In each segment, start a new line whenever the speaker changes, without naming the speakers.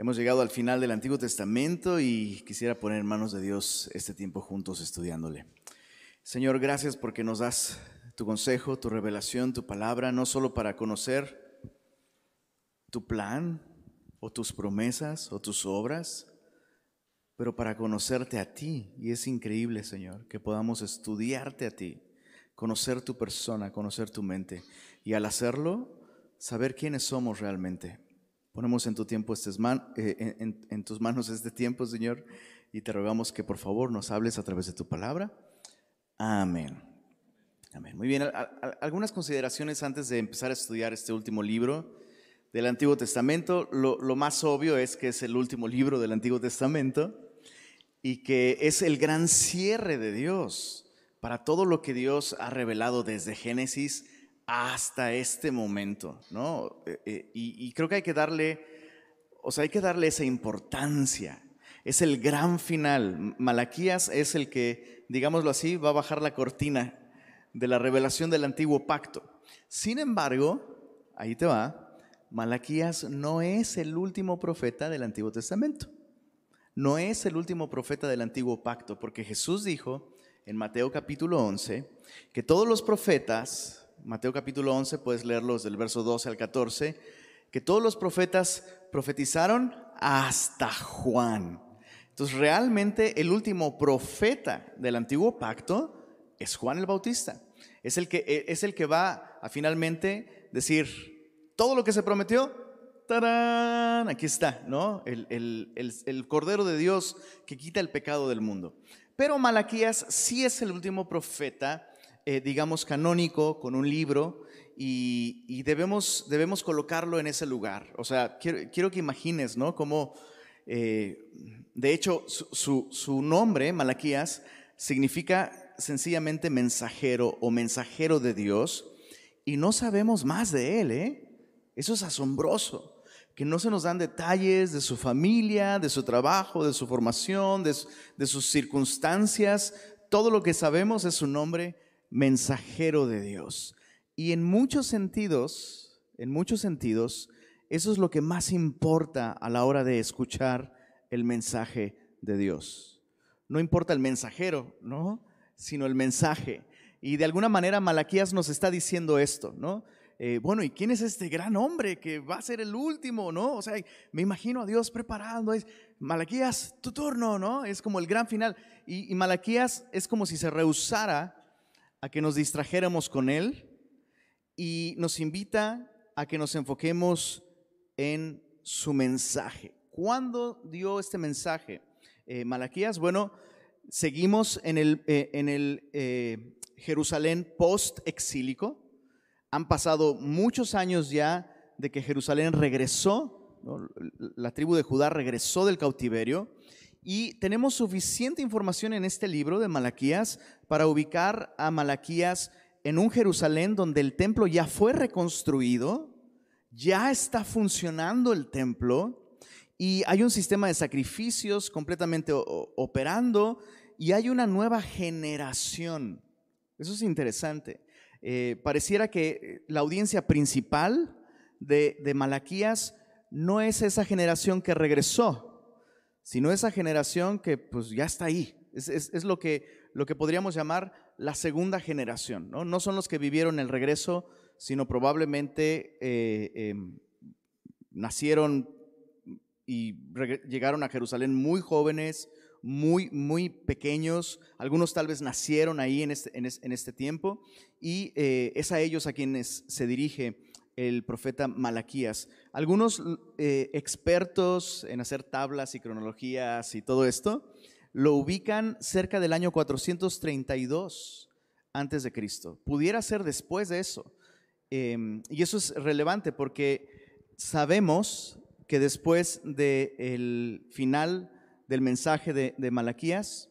Hemos llegado al final del Antiguo Testamento y quisiera poner en manos de Dios este tiempo juntos estudiándole. Señor, gracias porque nos das tu consejo, tu revelación, tu palabra, no solo para conocer tu plan o tus promesas o tus obras, pero para conocerte a ti. Y es increíble, Señor, que podamos estudiarte a ti, conocer tu persona, conocer tu mente. Y al hacerlo, saber quiénes somos realmente. Ponemos en, tu tiempo eh, en, tus manos este tiempo, Señor, y te rogamos que por favor nos hables a través de tu palabra. Amén. Amén. Muy bien, algunas consideraciones antes de empezar a estudiar este último libro del Antiguo Testamento. Lo, lo más obvio es que es el último libro del Antiguo Testamento y que es el gran cierre de Dios para todo lo que Dios ha revelado desde Génesis hasta este momento, ¿no? Eh, eh, y, creo que hay que darle, o sea, hay que darle esa importancia. Es el gran final. Malaquías es el que, digámoslo así, va a bajar la cortina de la revelación del antiguo pacto. Sin embargo, ahí te va, Malaquías no es el último profeta del Antiguo Testamento. No es el último profeta del antiguo pacto, porque Jesús dijo en Mateo capítulo 11 que todos los profetas Mateo capítulo 11, puedes leerlos del verso 12 al 14, que todos los profetas profetizaron hasta Juan. Entonces realmente el último profeta del antiguo pacto es Juan el Bautista. Es el que, e, es el que va a finalmente decir todo lo que se prometió. ¡Tarán! Aquí está, ¿no? El, el Cordero de Dios que quita el pecado del mundo. Pero Malaquías sí es el último profeta eh, digamos, canónico con un libro y, debemos, debemos colocarlo en ese lugar. O sea, quiero, que imagines, ¿no? Como, eh, de hecho, su, nombre, Malaquías, significa sencillamente mensajero o mensajero de Dios y no sabemos más de él, ¿eh? Eso es asombroso que no se nos dan detalles de su familia, de su trabajo, de su formación, de, de, sus circunstancias. Todo lo que sabemos es su nombre mensajero de Dios. Y en muchos sentidos, en muchos sentidos, eso es lo que más importa a la hora de escuchar el mensaje de Dios. No importa el mensajero, ¿no? Sino el mensaje. Y de alguna manera Malaquías nos está diciendo esto, ¿no? Eh, bueno, ¿y quién es este gran hombre que va a ser el último, no? O sea, me imagino a Dios preparando, es Malaquías, tu turno, ¿no? Es como el gran final. Y, y Malaquías es como si se rehusara a que nos distrajéramos con Él y nos invita a que nos enfoquemos en su mensaje. ¿Cuándo dio este mensaje eh, Malaquías? Bueno, seguimos en el, eh, en el eh, Jerusalén post-exílico. Han pasado muchos años ya de que Jerusalén regresó, la tribu de Judá regresó del cautiverio y tenemos suficiente información en este libro de Malaquías para ubicar a Malaquías en un Jerusalén donde el templo ya fue reconstruido, ya está funcionando el templo y hay un sistema de sacrificios completamente operando y hay una nueva generación. Eso es interesante. Eh, pareciera que la audiencia principal de, de Malaquías no es esa generación que regresó, sino esa generación que pues ya está ahí. Es, lo, que, lo que podríamos llamar la segunda generación. No, no son los que vivieron el regreso, sino probablemente eh, em, nacieron y llegaron a Jerusalén muy jóvenes, muy, muy pequeños. Algunos tal vez nacieron ahí en este, en este tiempo y eh, es a ellos a quienes se dirige el profeta Malaquías. Algunos eh, expertos en hacer tablas y cronologías y todo esto lo ubican cerca del año 432 antes de Cristo. Pudiera ser después de eso. Em, y eso es relevante porque sabemos que después del final del mensaje de, de Malaquías,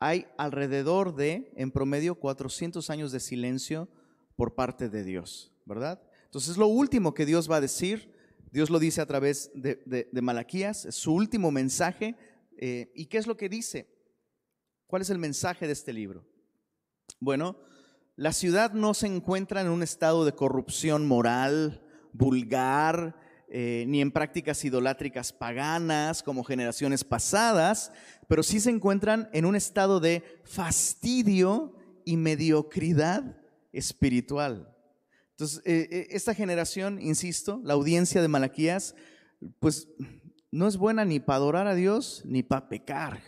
hay alrededor de, en promedio, 400 años de silencio por parte de Dios, ¿verdad? Entonces lo último que Dios va a decir, Dios lo dice a través de, Malaquías, es su último mensaje. Eh, ¿Y qué es lo que dice? ¿Cuál es el mensaje de este libro? Bueno, la ciudad no se encuentra en un estado de corrupción moral, vulgar, eh, ni en prácticas idolátricas paganas como generaciones pasadas, pero sí se encuentran en un estado de fastidio y mediocridad espiritual. Entonces, eh, eh, esta generación, insisto, la audiencia de Malaquías, pues no es buena ni para adorar a Dios ni para pecar,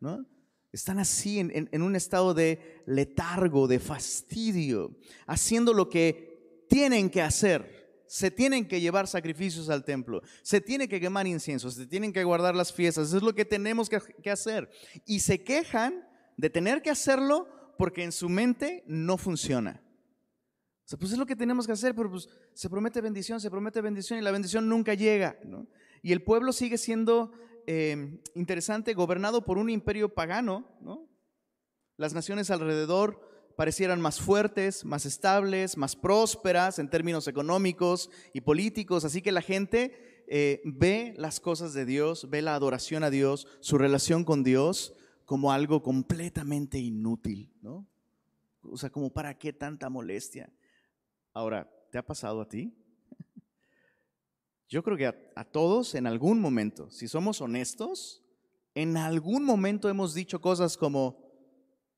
¿no? Están así en, un estado de letargo, de fastidio, haciendo lo que tienen que hacer. Se tienen que llevar sacrificios al templo, se tiene que quemar inciensos, se tienen que guardar las fiestas, eso es lo que tenemos que hacer. Y se quejan de tener que hacerlo porque en su mente no funciona pues es lo que tenemos que hacer, pero pues se promete bendición, se promete bendición y la bendición nunca llega. Y el pueblo sigue siendo eh, interesante, gobernado por un imperio pagano. ¿no? Las naciones alrededor parecieran más fuertes, más estables, más prósperas en términos económicos y políticos. Así que la gente eh, ve las cosas de Dios, ve la adoración a Dios, su relación con Dios como algo completamente inútil. ¿no? O sea, como para qué tanta molestia. Ahora, ¿te ha pasado a ti? Yo creo que a, todos en algún momento, si somos honestos, en algún momento hemos dicho cosas como,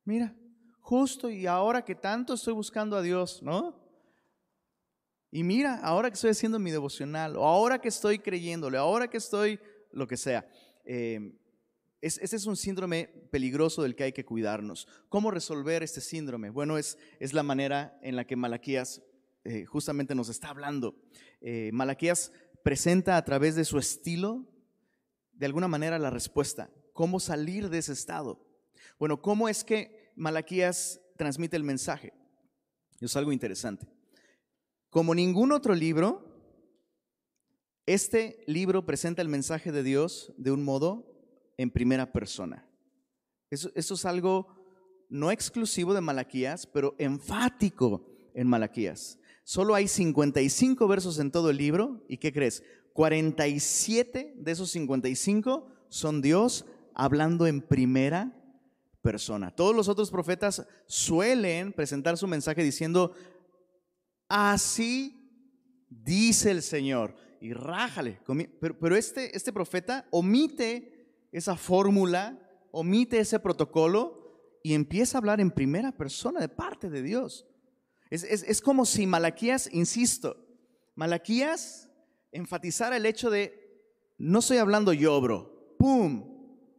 mira, justo y ahora que tanto estoy buscando a Dios, ¿no? Y mira, ahora que estoy haciendo mi devocional, o ahora que estoy creyéndole, ahora que estoy lo que sea. Eh, ese es un síndrome peligroso del que hay que cuidarnos. ¿Cómo resolver este síndrome? Bueno, es, es la manera en la que Malaquías eh, justamente nos está hablando. Eh, Malaquías presenta a través de su estilo, de alguna manera, la respuesta. ¿Cómo salir de ese estado? Bueno, ¿cómo es que Malaquías transmite el mensaje? Es algo interesante. Como ningún otro libro, este libro presenta el mensaje de Dios de un modo en primera persona. Eso, eso es algo no exclusivo de Malaquías, pero enfático en Malaquías. Solo hay 55 versos en todo el libro. ¿Y qué crees? 47 de esos 55 son Dios hablando en primera persona. Todos los otros profetas suelen presentar su mensaje diciendo, así dice el Señor. Y rájale. Pero, este, este profeta omite esa fórmula, omite ese protocolo y empieza a hablar en primera persona de parte de Dios. Es, como si Malaquías, insisto, Malaquías enfatizara el hecho de, no estoy hablando yo, bro, ¡pum!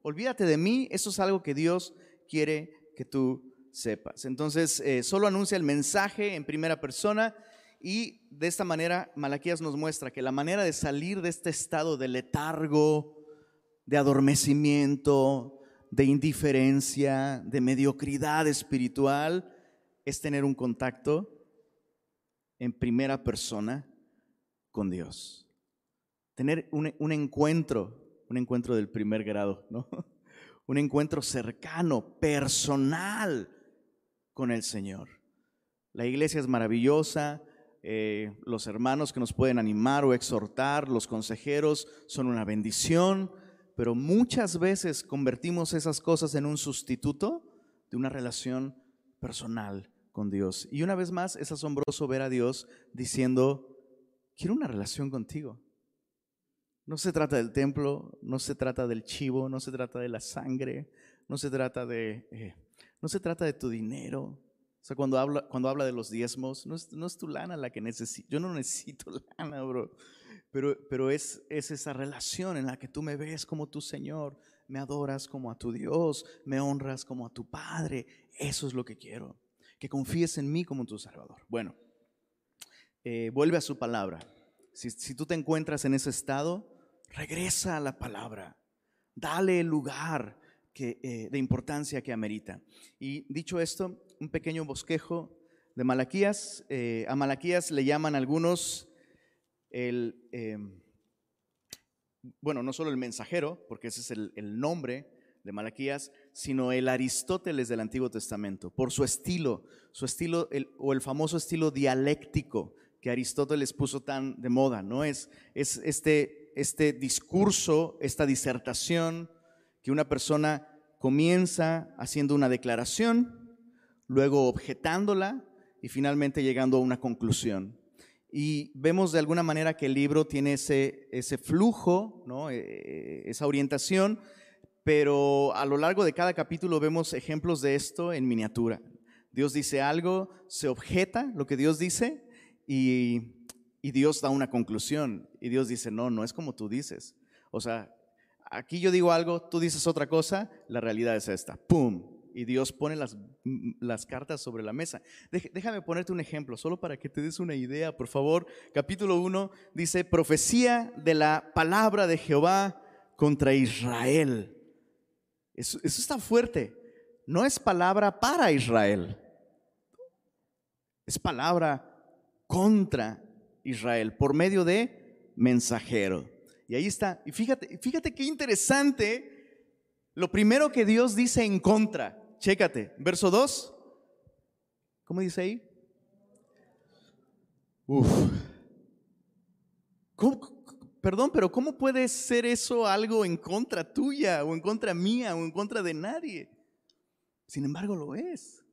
Olvídate de mí, eso es algo que Dios quiere que tú sepas. Entonces, eh, solo anuncia el mensaje en primera persona y de esta manera Malaquías nos muestra que la manera de salir de este estado de letargo, de adormecimiento, de indiferencia, de mediocridad espiritual, es tener un contacto en primera persona con Dios. Tener un, encuentro, un encuentro del primer grado, ¿no? Un encuentro cercano, personal con el Señor. La iglesia es maravillosa, eh, los hermanos que nos pueden animar o exhortar, los consejeros son una bendición, pero muchas veces convertimos esas cosas en un sustituto de una relación personal con Dios. Y una vez más es asombroso ver a Dios diciendo, quiero una relación contigo. No se trata del templo, no se trata del chivo, no se trata de la sangre, no se trata de, eh, no se trata de tu dinero. O sea, cuando habla, cuando habla de los diezmos, no es, no es tu lana la que necesito. Yo no necesito lana, bro. Pero, pero es, es esa relación en la que tú me ves como tu Señor, me adoras como a tu Dios, me honras como a tu Padre. Eso es lo que quiero que confíes en mí como tu Salvador. Bueno, eh, vuelve a su palabra. Si, tú te encuentras en ese estado, regresa a la palabra. Dale el lugar que, eh, de importancia que amerita. Y dicho esto, un pequeño bosquejo de Malaquías. Eh, a Malaquías le llaman algunos el, bueno, no solo el mensajero, porque ese es el, el nombre de Malaquías, sino el Aristóteles del Antiguo Testamento, por su estilo, su estilo o el famoso estilo dialéctico que Aristóteles puso tan de moda, ¿no? Es, es este, este discurso, esta disertación que una persona comienza haciendo una declaración, luego objetándola y finalmente llegando a una conclusión. y vemos de alguna manera que el libro tiene ese, ese flujo, ¿no? Eh, esa orientación, pero a lo largo de cada capítulo vemos ejemplos de esto en miniatura. Dios dice algo, se objeta lo que Dios dice y, Dios da una conclusión y Dios dice, no, no es como tú dices. O sea, aquí yo digo algo, tú dices otra cosa, la realidad es esta. ¡Pum! y Dios pone las, las cartas sobre la mesa. Déjame ponerte un ejemplo, solo para que te des una idea, por favor. Capítulo 1 dice, profecía de la palabra de Jehová contra Israel. Eso, está fuerte. No es palabra para Israel, es palabra contra Israel por medio de mensajero. Y ahí está. Y fíjate, fíjate qué interesante lo primero que Dios dice en contra. Chécate, verso 2. ¿Cómo dice ahí? Uf. Perdón, pero ¿cómo puede ser eso algo en contra tuya o en contra mía o en contra de nadie? Sin embargo, lo es.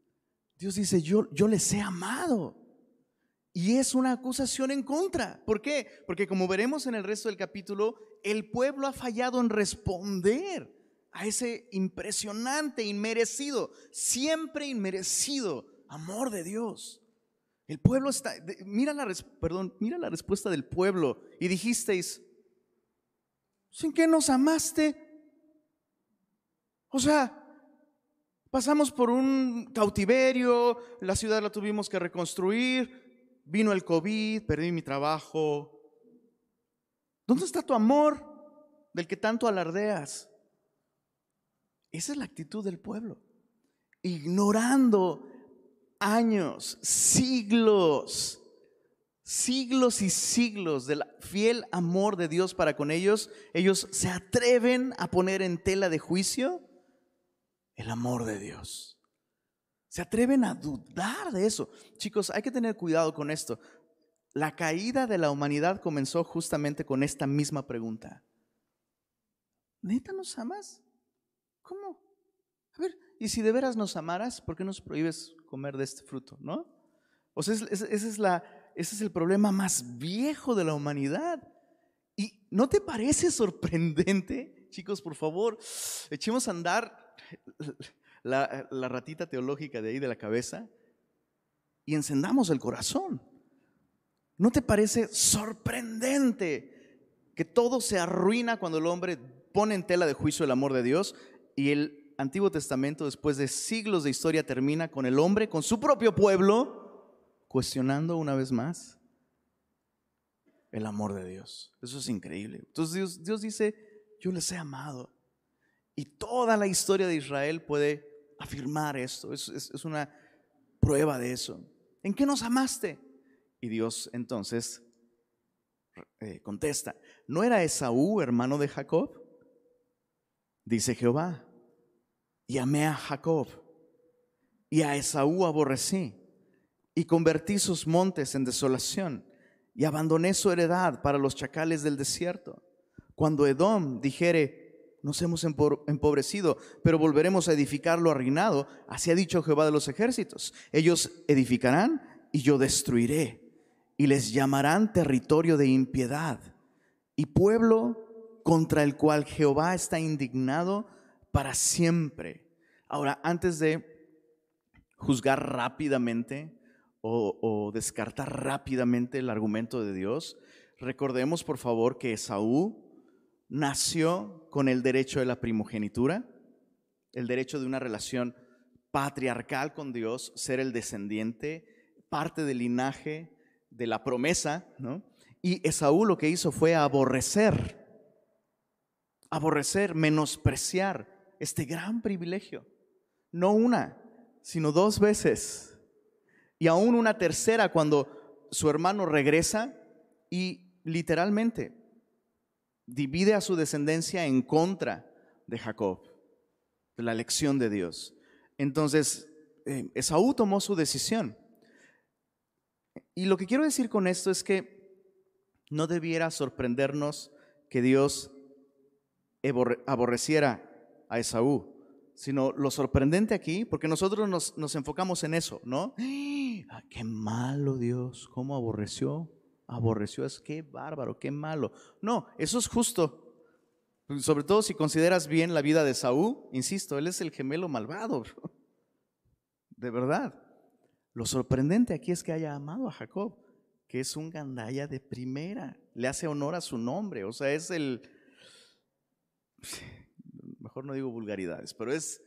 Dios dice, yo, yo les he amado. Y es una acusación en contra. ¿Por qué? Porque como veremos en el resto del capítulo, el pueblo ha fallado en responder a ese impresionante, inmerecido, siempre inmerecido amor de Dios. El pueblo está, mira la, perdón, mira la respuesta del pueblo y dijisteis, ¿sin qué nos amaste? O sea, pasamos por un cautiverio, la ciudad la tuvimos que reconstruir, vino el COVID, perdí mi trabajo. ¿Dónde está tu amor del que tanto alardeas? Esa es la actitud del pueblo. Ignorando años, siglos, siglos y siglos del fiel amor de Dios para con ellos, ellos se atreven a poner en tela de juicio el amor de Dios. Se atreven a dudar de eso. Chicos, hay que tener cuidado con esto. La caída de la humanidad comenzó justamente con esta misma pregunta. ¿Neta nos amas? ¿Cómo? A ver, y si de veras nos amaras, ¿por qué nos prohíbes comer de este fruto? ¿No? O sea, ese es, la, ese es el problema más viejo de la humanidad. ¿Y no te parece sorprendente? Chicos, por favor, echemos a andar la, la ratita teológica de ahí de la cabeza y encendamos el corazón. ¿No te parece sorprendente que todo se arruina cuando el hombre pone en tela de juicio el amor de Dios y el Antiguo Testamento, después de siglos de historia, termina con el hombre, con su propio pueblo, cuestionando una vez más el amor de Dios. Eso es increíble. Entonces Dios, dice, yo les he amado. Y toda la historia de Israel puede afirmar esto. Es, es, una prueba de eso. ¿En qué nos amaste? Y Dios entonces eh, contesta, ¿no era Esaú hermano de Jacob? dice Jehová, y amé a Jacob, y a Esaú aborrecí, y convertí sus montes en desolación, y abandoné su heredad para los chacales del desierto. Cuando Edom dijere, nos hemos empobrecido, pero volveremos a edificarlo arruinado, así ha dicho Jehová de los ejércitos. Ellos edificarán y yo destruiré, y les llamarán territorio de impiedad, y pueblo contra el cual Jehová está indignado para siempre. Ahora, antes de juzgar rápidamente o, descartar rápidamente el argumento de Dios, recordemos por favor que Esaú nació con el derecho de la primogenitura, el derecho de una relación patriarcal con Dios, ser el descendiente, parte del linaje de la promesa, ¿no? Y Esaú lo que hizo fue aborrecer aborrecer, menospreciar este gran privilegio. No una, sino dos veces. Y aún una tercera cuando su hermano regresa y literalmente divide a su descendencia en contra de Jacob, de la elección de Dios. Entonces, eh, Esaú tomó su decisión. Y lo que quiero decir con esto es que no debiera sorprendernos que Dios aborreciera a Esaú, sino lo sorprendente aquí, porque nosotros nos, enfocamos en eso, ¿no? Ah, qué malo Dios, cómo aborreció aborreció, es qué bárbaro, qué malo. No, eso es justo. Sobre todo si consideras bien la vida de Saúl, insisto, él es el gemelo malvado. De verdad. Lo sorprendente aquí es que haya amado a Jacob, que es un gandaya de primera. Le hace honor a su nombre. O sea, es el... Mejor no digo vulgaridades, pero es,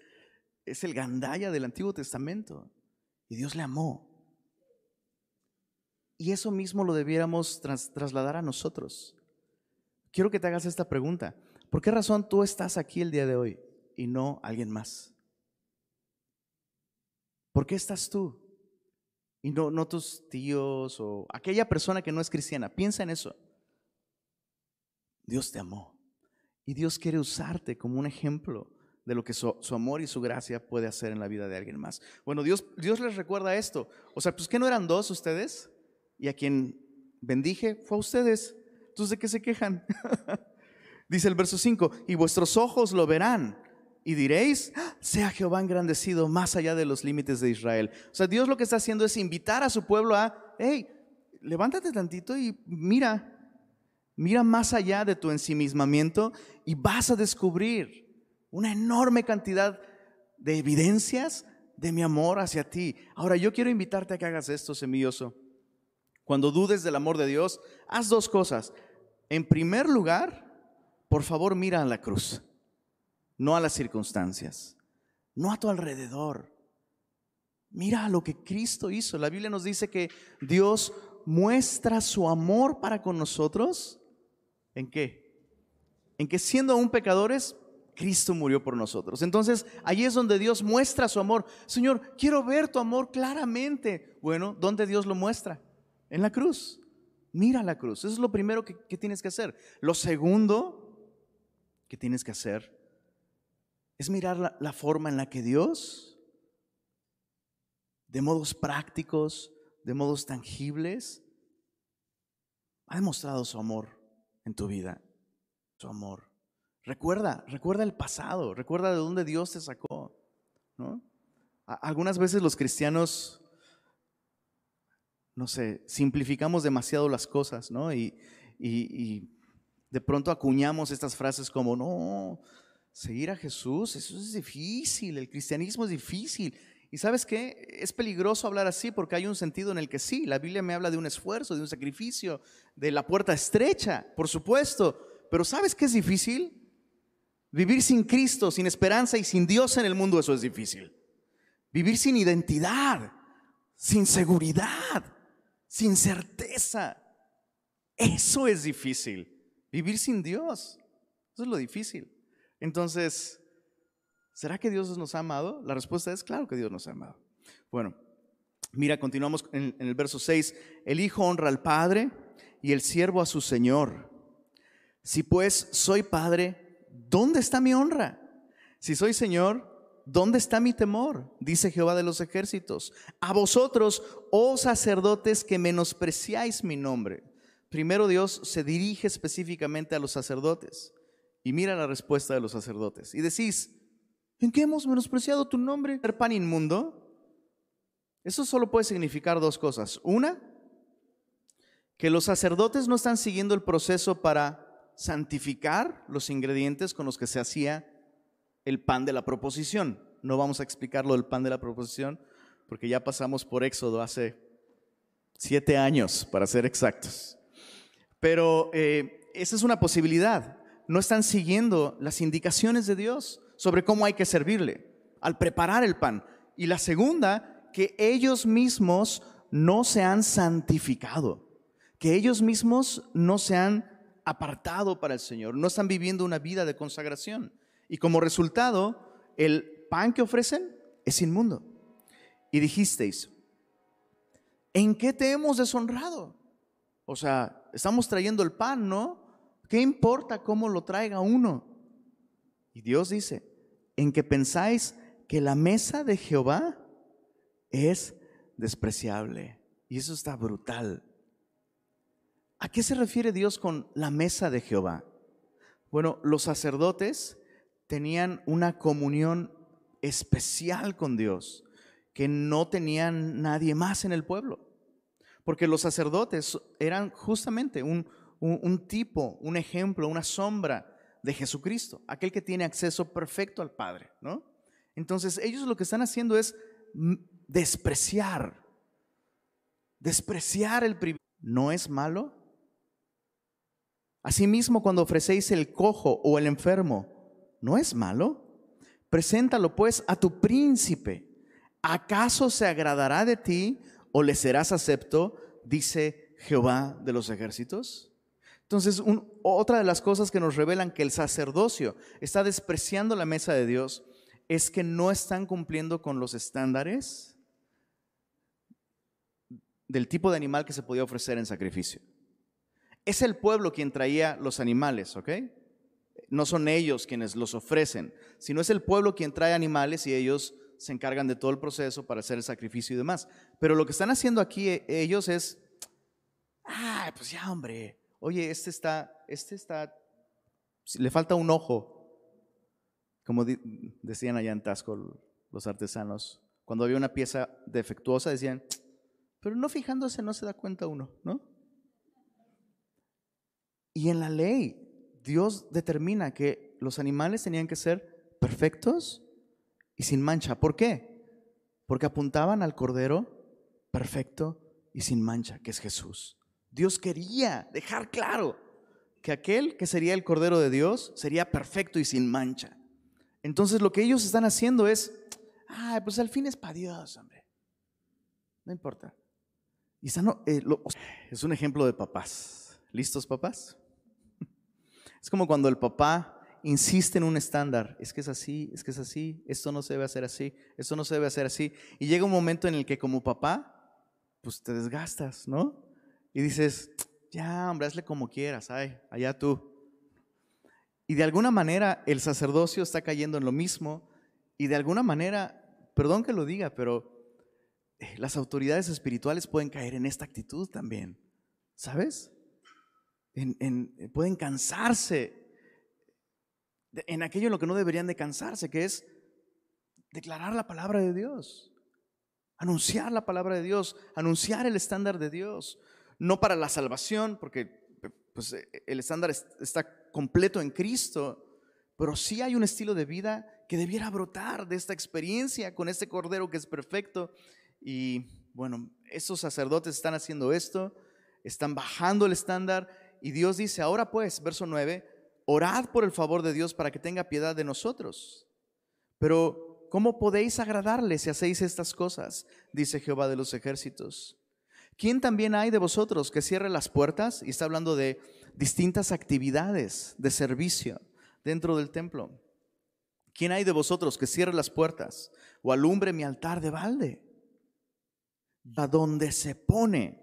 es el gandaya del Antiguo Testamento. Y Dios le amó. Y eso mismo lo debiéramos trasladar a nosotros. Quiero que te hagas esta pregunta. ¿Por qué razón tú estás aquí el día de hoy y no alguien más? ¿Por qué estás tú? Y no, no tus tíos o aquella persona que no es cristiana. Piensa en eso. Dios te amó. Y Dios quiere usarte como un ejemplo de lo que su, amor y su gracia puede hacer en la vida de alguien más. Bueno, Dios, Dios les recuerda esto. O sea, pues que no eran dos ustedes y a quien bendije fue a ustedes. Entonces, ¿de qué se quejan? Dice el verso 5, y vuestros ojos lo verán y diréis, sea Jehová engrandecido más allá de los límites de Israel. O sea, Dios lo que está haciendo es invitar a su pueblo a, hey, levántate tantito y mira, mira más allá de tu ensimismamiento y vas a descubrir una enorme cantidad de evidencias de mi amor hacia ti. Ahora, yo quiero invitarte a que hagas esto, semilloso. Cuando dudes del amor de Dios, haz dos cosas. En primer lugar, por favor mira a la cruz, no a las circunstancias, no a tu alrededor. Mira a lo que Cristo hizo. La Biblia nos dice que Dios muestra su amor para con nosotros. ¿En qué? En que siendo aún pecadores, Cristo murió por nosotros. Entonces, ahí es donde Dios muestra su amor. Señor, quiero ver tu amor claramente. Bueno, ¿dónde Dios lo muestra? En la cruz. Mira la cruz. Eso es lo primero que, que tienes que hacer. Lo segundo que tienes que hacer es mirar la, forma en la que Dios, de modos prácticos, de modos tangibles, ha demostrado su amor en tu vida, su amor. Recuerda, recuerda el pasado, recuerda de dónde Dios te sacó. ¿no? Algunas veces los cristianos, no sé, simplificamos demasiado las cosas, ¿no? y, y de pronto acuñamos estas frases como, no, seguir a Jesús, eso es difícil, el cristianismo es difícil. Y sabes qué, es peligroso hablar así porque hay un sentido en el que sí, la Biblia me habla de un esfuerzo, de un sacrificio, de la puerta estrecha, por supuesto, pero ¿sabes qué es difícil? Vivir sin Cristo, sin esperanza y sin Dios en el mundo, eso es difícil. Vivir sin identidad, sin seguridad, sin certeza, eso es difícil. Vivir sin Dios. Eso es lo difícil. Entonces, ¿será que Dios nos ha amado? La respuesta es claro que Dios nos ha amado. Bueno, mira, continuamos en, el verso 6. El Hijo honra al Padre y el siervo a su Señor. Si pues soy Padre, ¿dónde está mi honra? Si soy Señor, ¿dónde está mi temor? Dice Jehová de los ejércitos. A vosotros, oh sacerdotes, que menospreciáis mi nombre. Primero Dios se dirige específicamente a los sacerdotes y mira la respuesta de los sacerdotes. Y decís, ¿en qué hemos menospreciado tu nombre? ¿Ser pan inmundo? Eso solo puede significar dos cosas. Una, que los sacerdotes no están siguiendo el proceso para santificar los ingredientes con los que se hacía el pan de la proposición. No vamos a explicarlo del pan de la proposición porque ya pasamos por Éxodo hace siete años, para ser exactos. Pero eh, esa es una posibilidad. No están siguiendo las indicaciones de Dios sobre cómo hay que servirle al preparar el pan. Y la segunda, que ellos mismos no se han santificado, que ellos mismos no se han apartado para el Señor, no están viviendo una vida de consagración. Y como resultado, el pan que ofrecen es inmundo. Y dijisteis, ¿en qué te hemos deshonrado? O sea, estamos trayendo el pan, ¿no? ¿Qué importa cómo lo traiga uno? Y Dios dice, en que pensáis que la mesa de Jehová es despreciable. Y eso está brutal. ¿A qué se refiere Dios con la mesa de Jehová? Bueno, los sacerdotes tenían una comunión especial con Dios que no tenían nadie más en el pueblo. Porque los sacerdotes eran justamente un, un, tipo, un ejemplo, una sombra de Jesucristo, aquel que tiene acceso perfecto al Padre, ¿no? Entonces ellos lo que están haciendo es despreciar, despreciar el privilegio. ¿No es malo? Asimismo, cuando ofrecéis el cojo o el enfermo, ¿no es malo? Preséntalo pues a tu príncipe. ¿Acaso se agradará de ti o le serás acepto? Dice Jehová de los ejércitos. Entonces, otra de las cosas que nos revelan que el sacerdocio está despreciando la mesa de Dios es que no están cumpliendo con los estándares del tipo de animal que se podía ofrecer en sacrificio. Es el pueblo quien traía los animales, ¿ok? No son ellos quienes los ofrecen, sino es el pueblo quien trae animales y ellos se encargan de todo el proceso para hacer el sacrificio y demás. Pero lo que están haciendo aquí eh, ellos es, ah, pues ya hombre, oye, este está, este está, le falta un ojo, como decían allá en Tasco los artesanos. Cuando había una pieza defectuosa decían, pero no fijándose no se da cuenta uno, ¿no? Y en la ley, Dios determina que los animales tenían que ser perfectos y sin mancha. ¿Por qué? Porque apuntaban al Cordero perfecto y sin mancha, que es Jesús. Dios quería dejar claro que aquel que sería el Cordero de Dios sería perfecto y sin mancha. Entonces lo que ellos están haciendo es, ah, pues al fin es para Dios, hombre. No importa. Y eh, es un ejemplo de papás. ¿Listos, papás? Es como cuando el papá insiste en un estándar. Es que es así, es que es así, esto no se debe hacer así, esto no se debe hacer así. Y llega un momento en el que como papá, pues te desgastas, ¿no? Y dices, ya, hombre, hazle como quieras, ay, allá tú. Y de alguna manera el sacerdocio está cayendo en lo mismo. Y de alguna manera, perdón que lo diga, pero eh, las autoridades espirituales pueden caer en esta actitud también. ¿Sabes? en, pueden cansarse en aquello en lo que no deberían de cansarse, que es declarar la palabra de Dios, anunciar la palabra de Dios, anunciar el estándar de Dios, no para la salvación, porque pues, el estándar está completo en Cristo, pero sí hay un estilo de vida que debiera brotar de esta experiencia con este Cordero que es perfecto. Y bueno, esos sacerdotes están haciendo esto, están bajando el estándar y Dios dice, ahora pues, verso 9, orad por el favor de Dios para que tenga piedad de nosotros. Pero, ¿cómo podéis agradarle si hacéis estas cosas? Dice Jehová de los ejércitos. ¿Quién también hay de vosotros que cierre las puertas? Y está hablando de distintas actividades de servicio dentro del templo. ¿Quién hay de vosotros que cierre las puertas o alumbre mi altar de balde? A donde se pone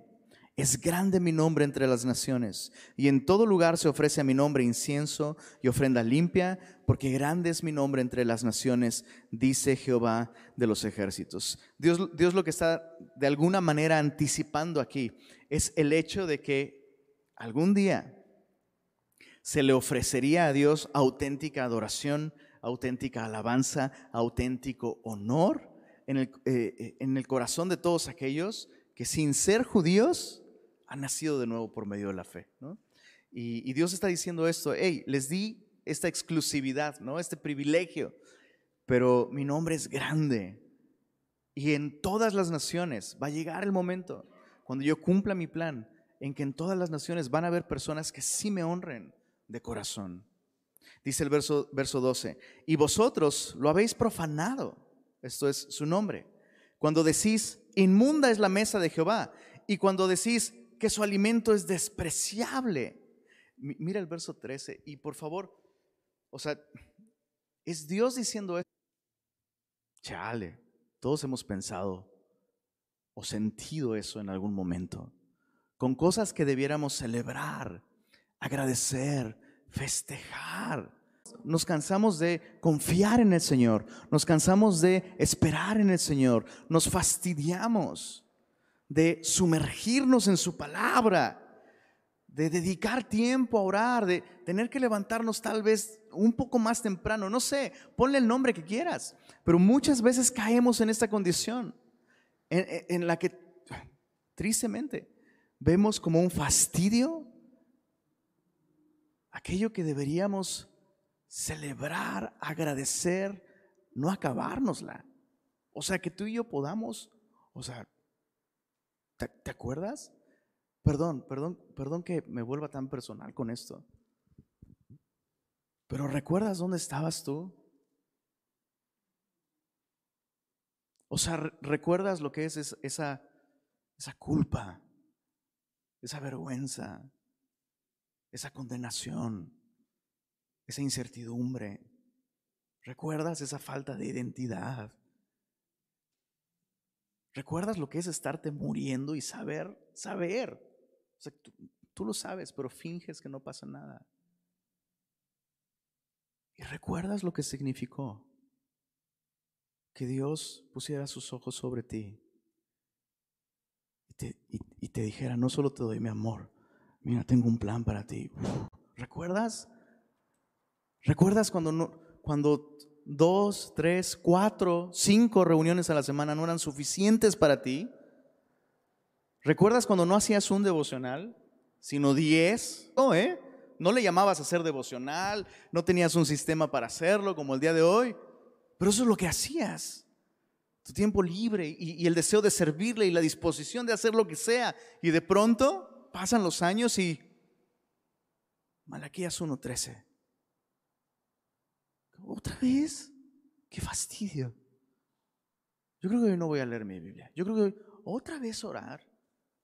es grande mi nombre entre las naciones, y en todo lugar se ofrece a mi nombre incienso y ofrenda limpia, porque grande es mi nombre entre las naciones, dice Jehová de los ejércitos. Dios, Dios lo que está de alguna manera anticipando aquí es el hecho de que algún día se le ofrecería a Dios auténtica adoración, auténtica alabanza, auténtico honor en el, eh, eh, en el corazón de todos aquellos que sin ser judíos, ha nacido de nuevo por medio de la fe. Y, Dios está diciendo esto, hey, les di esta exclusividad, ¿no? este privilegio, pero mi nombre es grande. Y en todas las naciones va a llegar el momento, cuando yo cumpla mi plan, en que en todas las naciones van a haber personas que sí me honren de corazón. Dice el verso, verso 12, y vosotros lo habéis profanado, esto es su nombre, cuando decís, inmunda es la mesa de Jehová, y cuando decís, que su alimento es despreciable. Mira el verso 13 y por favor, o sea, es Dios diciendo esto. Chale, todos hemos pensado o sentido eso en algún momento, con cosas que debiéramos celebrar, agradecer, festejar. Nos cansamos de confiar en el Señor, nos cansamos de esperar en el Señor, nos fastidiamos de sumergirnos en su palabra, de dedicar tiempo a orar, de tener que levantarnos tal vez un poco más temprano, no sé, ponle el nombre que quieras, pero muchas veces caemos en esta condición en, la que tristemente, vemos como un fastidio aquello que deberíamos celebrar, agradecer, no acabárnosla. O sea, que tú y yo podamos, o sea, ¿te, acuerdas? Perdón, perdón, perdón que me vuelva tan personal con esto. Pero ¿recuerdas dónde estabas tú? O sea, ¿recuerdas lo que es esa, esa culpa, esa vergüenza, esa condenación, esa incertidumbre? ¿Recuerdas esa falta de identidad? ¿Recuerdas lo que es estarte muriendo y saber, saber? O sea, tú, lo sabes, pero finges que no pasa nada. ¿Y recuerdas lo que significó? Que Dios pusiera sus ojos sobre ti y te, dijera, no solo te doy mi amor, mira, tengo un plan para ti. ¿Recuerdas? ¿Recuerdas cuando, no, cuando dos, tres, cuatro, cinco reuniones a la semana no eran suficientes para ti? ¿Recuerdas cuando no hacías un devocional, sino diez? No, ¿eh? No le llamabas a hacer devocional, no tenías un sistema para hacerlo como el día de hoy, pero eso es lo que hacías. Tu tiempo libre y, y el deseo de servirle y la disposición de hacer lo que sea. Y de pronto pasan los años y Malaquías 1.13. ¿Otra vez? ¡Qué fastidio! Yo creo que hoy no voy a leer mi Biblia. Yo creo que hoy, otra vez orar,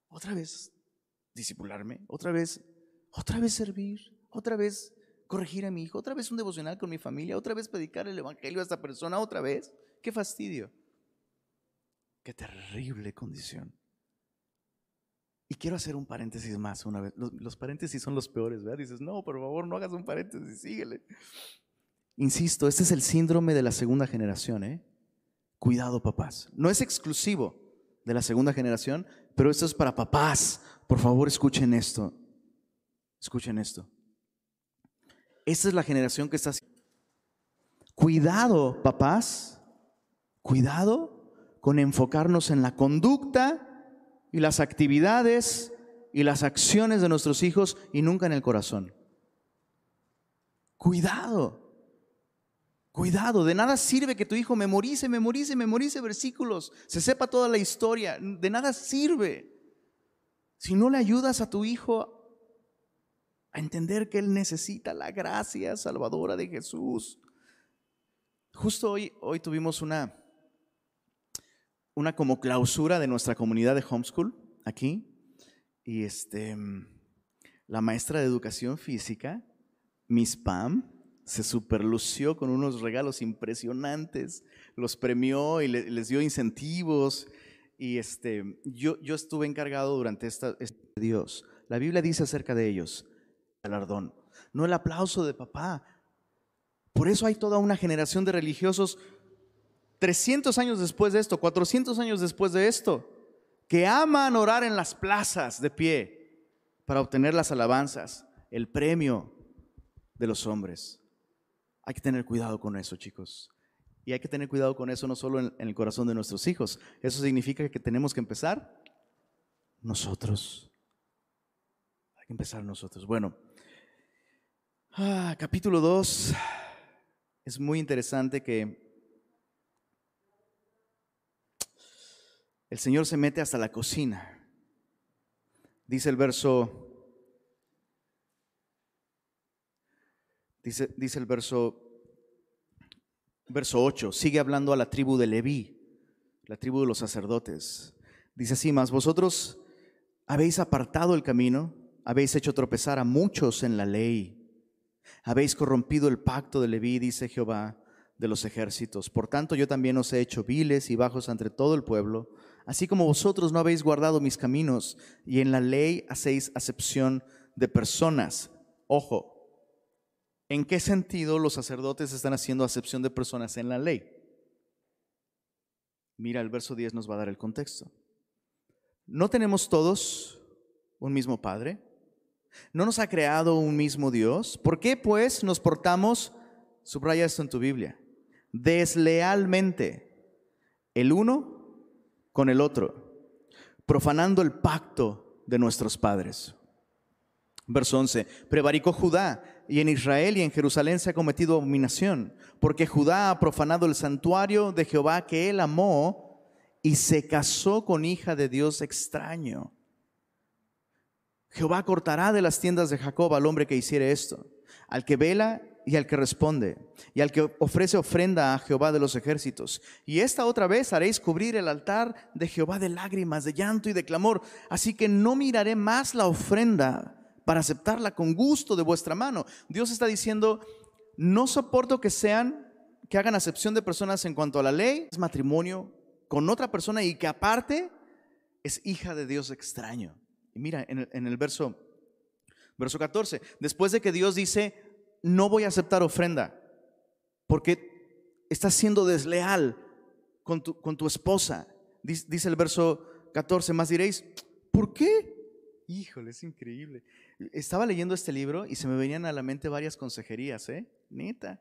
otra vez disipularme, otra vez, otra vez servir, otra vez corregir a mi hijo, otra vez un devocional con mi familia, otra vez predicar el evangelio a esta persona, otra vez. ¡Qué fastidio! ¡Qué terrible condición! Y quiero hacer un paréntesis más una vez. Los, los, paréntesis son los peores, ¿verdad? Dices, no, por favor, no hagas un paréntesis, síguele. Insisto, este es el síndrome de la segunda generación. ¿eh? Cuidado, papás. No es exclusivo de la segunda generación, pero esto es para papás. Por favor, escuchen esto. Escuchen esto. Esta es la generación que está... Cuidado, papás. Cuidado con enfocarnos en la conducta y las actividades y las acciones de nuestros hijos y nunca en el corazón. Cuidado. Cuidado, de nada sirve que tu hijo memorice, memorice, memorice versículos, se sepa toda la historia, de nada sirve. Si no le ayudas a tu hijo a entender que él necesita la gracia salvadora de Jesús. Justo hoy, hoy tuvimos una, una como clausura de nuestra comunidad de homeschool aquí. Y este, la maestra de educación física, Miss Pam, se superlució con unos regalos impresionantes, los premió y les dio incentivos. Y este, yo, yo estuve encargado durante esta, este Dios. La Biblia dice acerca de ellos, galardón, no el aplauso de papá. Por eso hay toda una generación de religiosos 300 años después de esto, 400 años después de esto, que aman orar en las plazas de pie para obtener las alabanzas, el premio de los hombres. Hay que tener cuidado con eso, chicos. Y hay que tener cuidado con eso no solo en, el corazón de nuestros hijos. Eso significa que tenemos que empezar nosotros. Hay que empezar nosotros. Bueno, ah, capítulo 2. Es muy interesante que el Señor se mete hasta la cocina. Dice el verso Dice, dice el verso, verso 8, sigue hablando a la tribu de Leví, la tribu de los sacerdotes. Dice así, más vosotros habéis apartado el camino, habéis hecho tropezar a muchos en la ley, habéis corrompido el pacto de Leví, dice Jehová de los ejércitos. Por tanto, yo también os he hecho viles y bajos entre todo el pueblo, así como vosotros no habéis guardado mis caminos y en la ley hacéis acepción de personas. Ojo, ¿En qué sentido los sacerdotes están haciendo acepción de personas en la ley? Mira, el verso 10 nos va a dar el contexto. ¿No tenemos todos un mismo Padre? ¿No nos ha creado un mismo Dios? ¿Por qué pues nos portamos, subraya esto en tu Biblia, deslealmente el uno con el otro? profanando el pacto de nuestros padres. Verso 11, prevaricó Judá y en Israel y en Jerusalén se ha cometido abominación, porque Judá ha profanado el santuario de Jehová que él amó y se casó con hija de Dios extraño. Jehová cortará de las tiendas de Jacob al hombre que hiciere esto, al que vela y al que responde, y al que ofrece ofrenda a Jehová de los ejércitos. Y esta otra vez haréis cubrir el altar de Jehová de lágrimas, de llanto y de clamor. Así que no miraré más la ofrenda para aceptarla con gusto de vuestra mano. Dios está diciendo, no soporto que sean, que hagan acepción de personas en cuanto a la ley, es matrimonio con otra persona y que aparte es hija de Dios extraño. Y mira, en el, verso, verso 14, después de que Dios dice, no voy a aceptar ofrenda, porque estás siendo desleal con tu, con tu esposa. Dice, dice el verso 14, más diréis, ¿por qué? Híjole, es increíble. Estaba leyendo este libro y se me venían a la mente varias consejerías, ¿eh? Neta.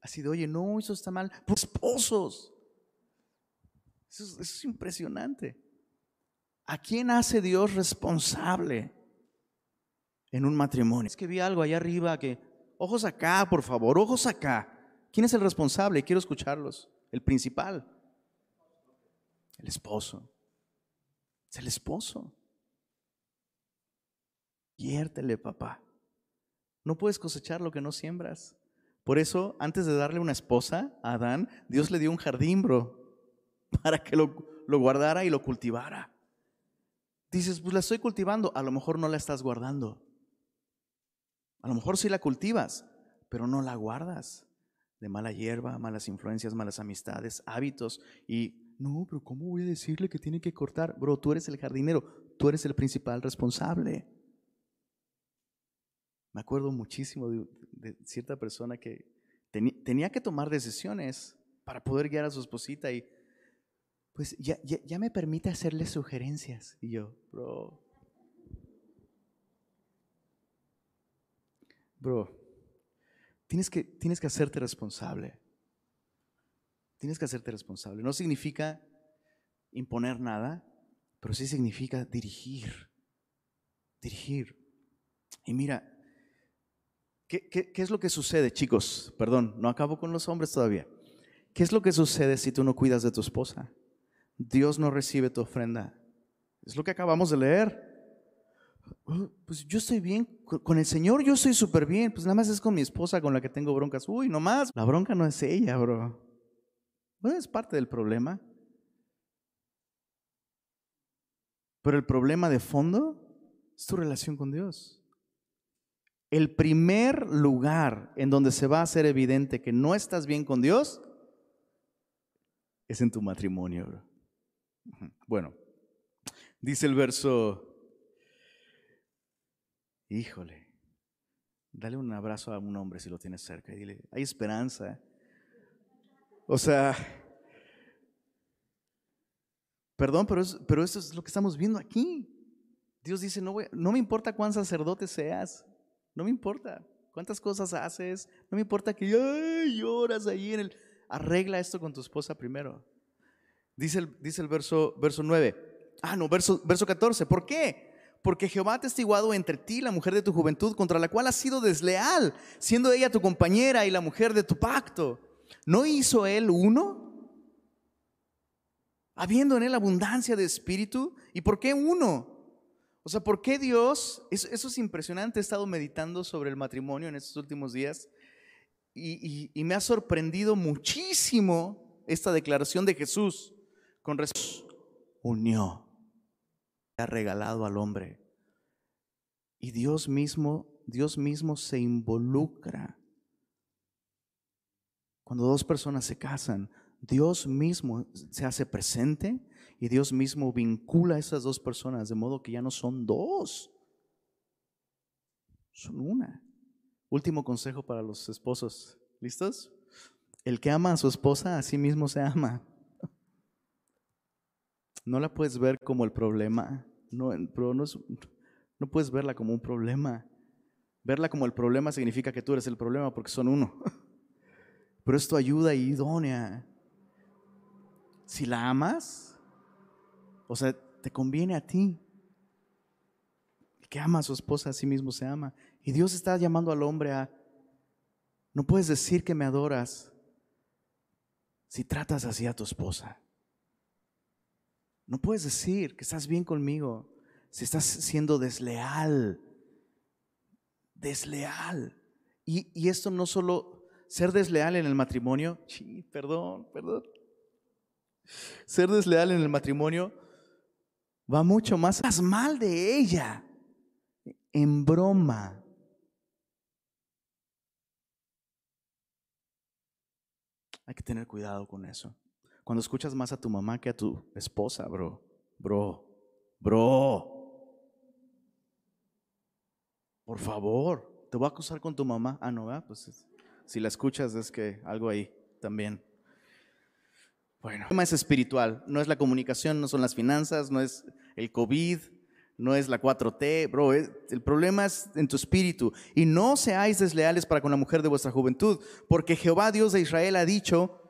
Así de, oye, no, eso está mal. Por esposos. Eso es, impresionante. ¿A quién hace Dios responsable en un matrimonio? Es que vi algo allá arriba que, ojos acá, por favor, ojos acá. ¿Quién es el responsable? Quiero escucharlos. El principal. El esposo. Es el esposo. Viértele, papá. No puedes cosechar lo que no siembras. Por eso, antes de darle una esposa a Adán, Dios le dio un jardín, bro, para que lo, lo guardara y lo cultivara. Dices, pues la estoy cultivando, a lo mejor no la estás guardando. A lo mejor sí la cultivas, pero no la guardas. De mala hierba, malas influencias, malas amistades, hábitos. Y no, pero ¿cómo voy a decirle que tiene que cortar? Bro, tú eres el jardinero, tú eres el principal responsable. Me acuerdo muchísimo de, cierta persona que tenía que tomar decisiones para poder guiar a su esposita y pues ya, ya, me permite hacerle sugerencias. Y yo, bro, bro, tienes que, tienes que hacerte responsable. Tienes que hacerte responsable. No significa imponer nada, pero sí significa dirigir. Dirigir. Y mira, ¿Qué, es lo que sucede, chicos? Perdón, no acabo con los hombres todavía. ¿Qué es lo que sucede si tú no cuidas de tu esposa? Dios no recibe tu ofrenda. Es lo que acabamos de leer. Oh, pues yo estoy bien, con el Señor yo estoy súper bien, pues nada más es con mi esposa con la que tengo broncas. Uy, no más. La bronca no es ella, bro. Bueno, es parte del problema. Pero el problema de fondo es tu relación con Dios. El primer lugar en donde se va a hacer evidente que no estás bien con Dios es en tu matrimonio. Bueno, dice el verso, híjole, dale un abrazo a un hombre si lo tienes cerca y dile, hay esperanza. O sea, perdón, pero, pero eso es lo que estamos viendo aquí. Dios dice, no, no me importa cuán sacerdote seas, no me importa cuántas cosas haces. No me importa que lloras ahí en el... Arregla esto con tu esposa primero. Dice el, dice el verso, verso 9. Ah, no, verso, verso 14. ¿Por qué? Porque Jehová ha testiguado entre ti, la mujer de tu juventud, contra la cual has sido desleal, siendo ella tu compañera y la mujer de tu pacto. ¿No hizo él uno? Habiendo en él abundancia de espíritu. ¿Y por qué uno? O sea, ¿por qué Dios? Eso, es impresionante. He estado meditando sobre el matrimonio en estos últimos días y, me ha sorprendido muchísimo esta declaración de Jesús con respecto unió, ha regalado al hombre. Y Dios mismo, Dios mismo se involucra. Cuando dos personas se casan, Dios mismo se hace presente y Dios mismo vincula a esas dos personas de modo que ya no son dos, son una. Último consejo para los esposos. ¿Listos? El que ama a su esposa, a sí mismo se ama. No la puedes ver como el problema. No, no, puedes verla como un problema. Verla como el problema significa que tú eres el problema porque son uno. Pero es tu ayuda idónea. Si la amas, o sea, te conviene a ti. El que ama a su esposa a sí mismo se ama. Y Dios está llamando al hombre a, no puedes decir que me adoras si tratas así a tu esposa. No puedes decir que estás bien conmigo si estás siendo desleal. Desleal. Y, y esto no solo ser desleal en el matrimonio, sí, perdón, perdón. Ser desleal en el matrimonio va mucho más. Mal de ella en broma. Hay que tener cuidado con eso. Cuando escuchas más a tu mamá que a tu esposa, bro, bro, bro. Por favor, te voy a acusar con tu mamá. Ah, no, Pues si la escuchas es que algo ahí también. El tema es espiritual, no es la comunicación, no son las finanzas, no es el COVID, no es la 4T, bro, el problema es en tu espíritu. Y no seáis desleales para con la mujer de vuestra juventud, porque Jehová Dios de Israel ha dicho,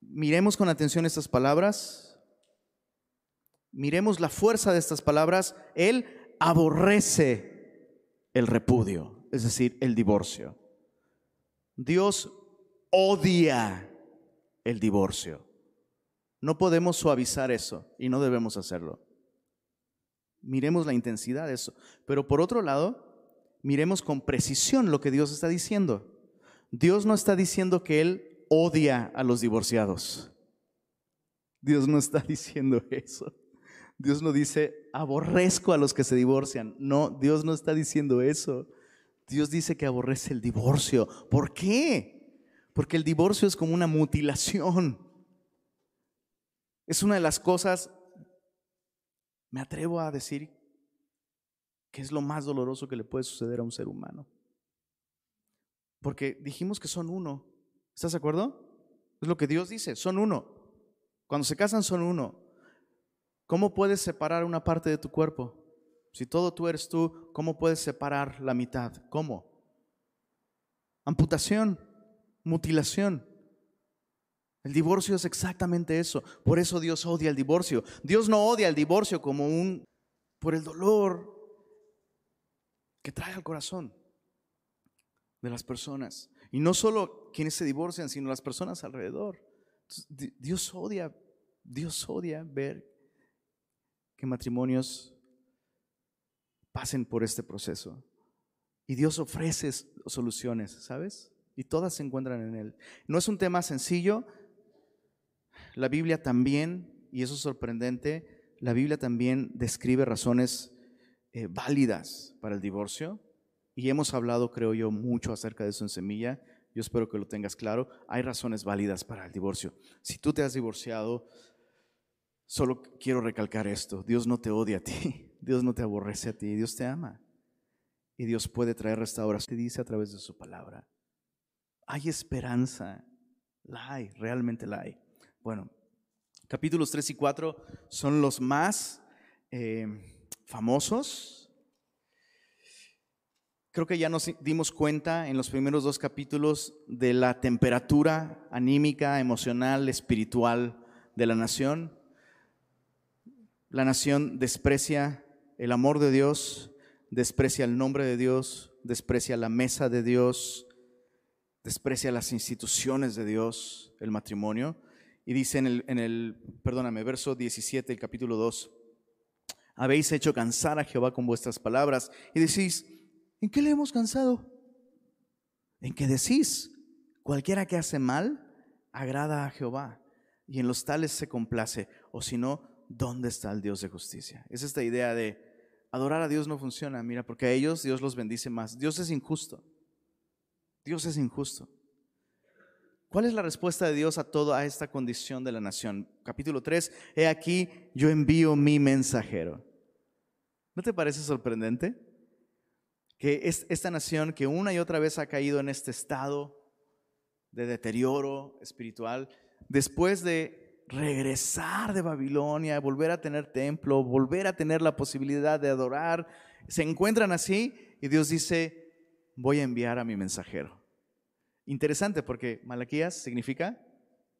miremos con atención estas palabras, miremos la fuerza de estas palabras, Él aborrece el repudio, es decir, el divorcio. Dios odia el divorcio. No podemos suavizar eso y no debemos hacerlo. Miremos la intensidad de eso. Pero por otro lado, miremos con precisión lo que Dios está diciendo. Dios no está diciendo que Él odia a los divorciados. Dios no está diciendo eso. Dios no dice, aborrezco a los que se divorcian. No, Dios no está diciendo eso. Dios dice que aborrece el divorcio. ¿Por qué? Porque el divorcio es como una mutilación. Es una de las cosas, me atrevo a decir, que es lo más doloroso que le puede suceder a un ser humano. Porque dijimos que son uno. ¿Estás de acuerdo? Es lo que Dios dice, son uno. Cuando se casan son uno. ¿Cómo puedes separar una parte de tu cuerpo? Si todo tú eres tú, ¿cómo puedes separar la mitad? ¿Cómo? Amputación mutilación. El divorcio es exactamente eso. Por eso Dios odia el divorcio. Dios no odia el divorcio como un por el dolor que trae al corazón de las personas. Y no solo quienes se divorcian, sino las personas alrededor. Dios odia, Dios odia ver que matrimonios pasen por este proceso. Y Dios ofrece soluciones, ¿sabes? Y todas se encuentran en Él. No es un tema sencillo. La Biblia también, y eso es sorprendente, la Biblia también describe razones eh, válidas para el divorcio. Y hemos hablado, creo yo, mucho acerca de eso en Semilla. Yo espero que lo tengas claro. Hay razones válidas para el divorcio. Si tú te has divorciado, solo quiero recalcar esto. Dios no te odia a ti. Dios no te aborrece a ti. Dios te ama. Y Dios puede traer restauración. Te dice a través de su palabra hay esperanza. La hay, realmente la hay. Bueno, capítulos 3 y 4 son los más eh, famosos. Creo que ya nos dimos cuenta en los primeros dos capítulos de la temperatura anímica, emocional, espiritual de la nación. La nación desprecia el amor de Dios, desprecia el nombre de Dios, desprecia la mesa de Dios, desprecia las instituciones de Dios, el matrimonio, y dice en el, perdóname, verso 17, el capítulo 2, habéis hecho cansar a Jehová con vuestras palabras, y decís, ¿en qué le hemos cansado? En que decís, cualquiera que hace mal, agrada a Jehová, y en los tales se complace, o si no, ¿dónde está el Dios de justicia? Es esta idea de adorar a Dios no funciona, mira, porque a ellos Dios los bendice más. Dios es injusto. Dios es injusto. ¿Cuál es la respuesta de Dios a toda esta condición de la nación? Capítulo 3, he aquí, yo envío mi mensajero. ¿No te parece sorprendente? Que esta nación que una y otra vez ha caído en este estado de deterioro espiritual, después de regresar de Babilonia, volver a tener templo, volver a tener la posibilidad de adorar, se encuentran así y Dios dice, voy a enviar a mi mensajero. Interesante porque Malaquías significa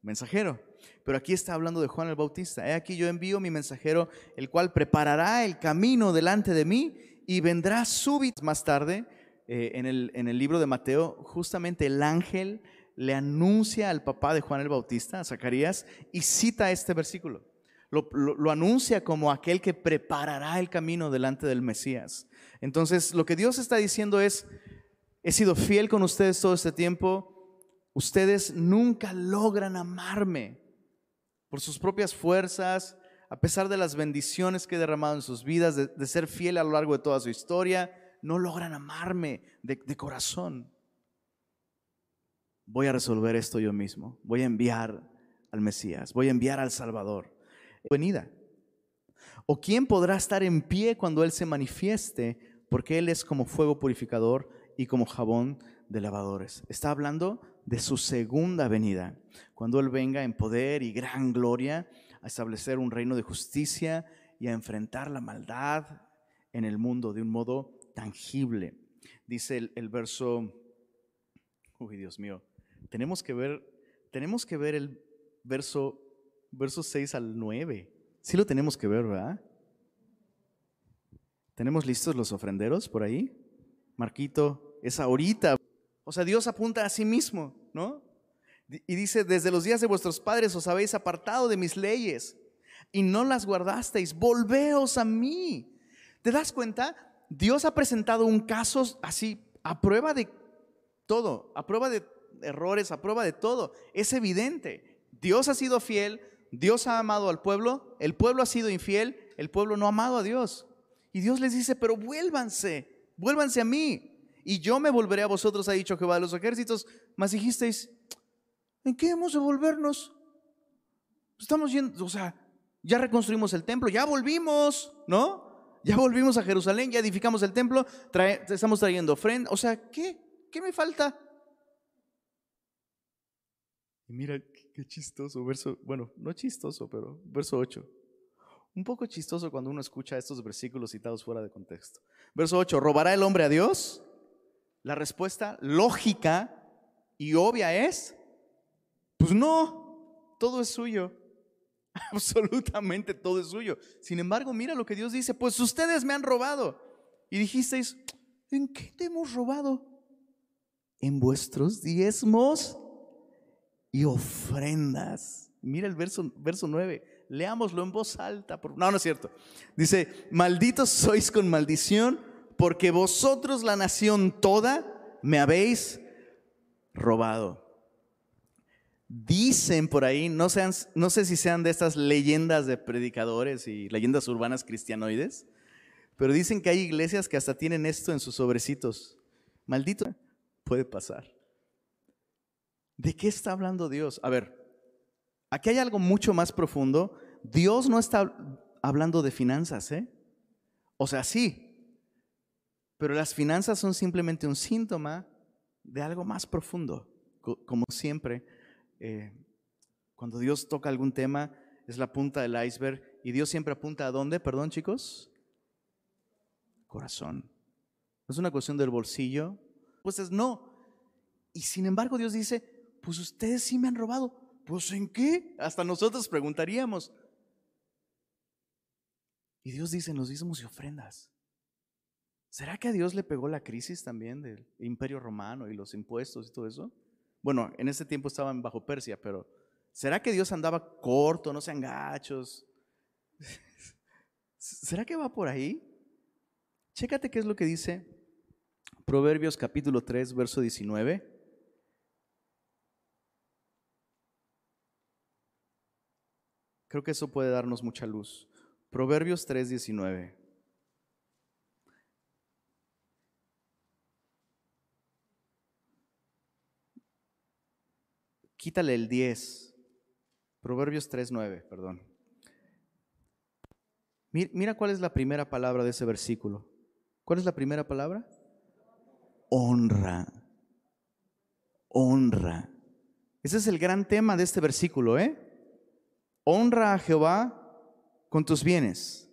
mensajero. Pero aquí está hablando de Juan el Bautista. He aquí yo envío mi mensajero, el cual preparará el camino delante de mí y vendrá súbito más tarde. Eh, en, el, en el libro de Mateo, justamente el ángel le anuncia al papá de Juan el Bautista, a Zacarías, y cita este versículo. Lo, lo, anuncia como aquel que preparará el camino delante del Mesías. Entonces, lo que Dios está diciendo es, he sido fiel con ustedes todo este tiempo, ustedes nunca logran amarme por sus propias fuerzas, a pesar de las bendiciones que he derramado en sus vidas, de, ser fiel a lo largo de toda su historia, no logran amarme de, de corazón. Voy a resolver esto yo mismo. Voy a enviar al Mesías. Voy a enviar al Salvador. Venida. ¿O quién podrá estar en pie cuando Él se manifieste? Porque Él es como fuego purificador y como jabón de lavadores. Está hablando de su segunda venida, cuando Él venga en poder y gran gloria a establecer un reino de justicia y a enfrentar la maldad en el mundo de un modo tangible. Dice el, verso, uy Dios mío, tenemos que ver, tenemos que ver el verso, verso 6 al 9. Sí lo tenemos que ver, ¿verdad? ¿Tenemos listos los ofrenderos por ahí? Marquito, es ahorita. O sea, Dios apunta a sí mismo, ¿no? Y dice, desde los días de vuestros padres os habéis apartado de mis leyes y no las guardasteis, volveos a mí. ¿Te das cuenta? Dios ha presentado un caso así, a prueba de todo, a prueba de errores, a prueba de todo. Es evidente. Dios ha sido fiel, Dios ha amado al pueblo, el pueblo ha sido infiel, el pueblo no ha amado a Dios. Y Dios les dice, pero vuélvanse, vuélvanse a mí. Y yo me volveré a vosotros, ha dicho Jehová de los ejércitos. Mas dijisteis, ¿en qué hemos de volvernos? Estamos yendo, o sea, ya reconstruimos el templo, ya volvimos, ¿no? Ya volvimos a Jerusalén, ya edificamos el templo, estamos trayendo ofrenda. O sea, ¿qué? ¿Qué me falta? Y mira qué chistoso, verso, bueno, no chistoso, pero verso 8. Un poco chistoso cuando uno escucha estos versículos citados fuera de contexto. Verso 8, ¿robará el hombre a Dios? La respuesta lógica y obvia es, pues no, todo es suyo. Absolutamente todo es suyo. Sin embargo, mira lo que Dios dice, pues ustedes me han robado. Y dijisteis, ¿en qué te hemos robado? En vuestros diezmos y ofrendas. Mira el verso, verso 9. Leámoslo en voz alta. No, no es cierto. Dice, malditos sois con maldición, porque vosotros la nación toda me habéis robado. Dicen por ahí, no, sé si sean de estas leyendas de predicadores y leyendas urbanas cristianoides, pero dicen que hay iglesias que hasta tienen esto en sus sobrecitos. Maldito puede pasar. ¿De qué está hablando Dios? A ver, aquí hay algo mucho más profundo. Dios no está hablando de finanzas, ¿eh? O sea, sí, pero las finanzas son simplemente un síntoma de algo más profundo. Como siempre, eh, cuando Dios toca algún tema, es la punta del iceberg. Y Dios siempre apunta a dónde, perdón chicos? Corazón. No es una cuestión del bolsillo. Pues es no. Y sin embargo Dios dice, pues ustedes sí me han robado. Pues en qué? Hasta nosotros preguntaríamos. Y Dios dice en los y ofrendas. ¿Será que a Dios le pegó la crisis también del imperio romano y los impuestos y todo eso? Bueno, en ese tiempo estaban bajo Persia, pero ¿será que Dios andaba corto, no sean gachos? ¿Será que va por ahí? Chécate qué es lo que dice Proverbios capítulo 3, verso 19. Creo que eso puede darnos mucha luz. Proverbios 3:19. Quítale el 10. Proverbios 3:9, perdón. Mira cuál es la primera palabra de ese versículo. ¿Cuál es la primera palabra? Honra. Honra. Ese es el gran tema de este versículo, ¿eh? honra a Jehová con tus bienes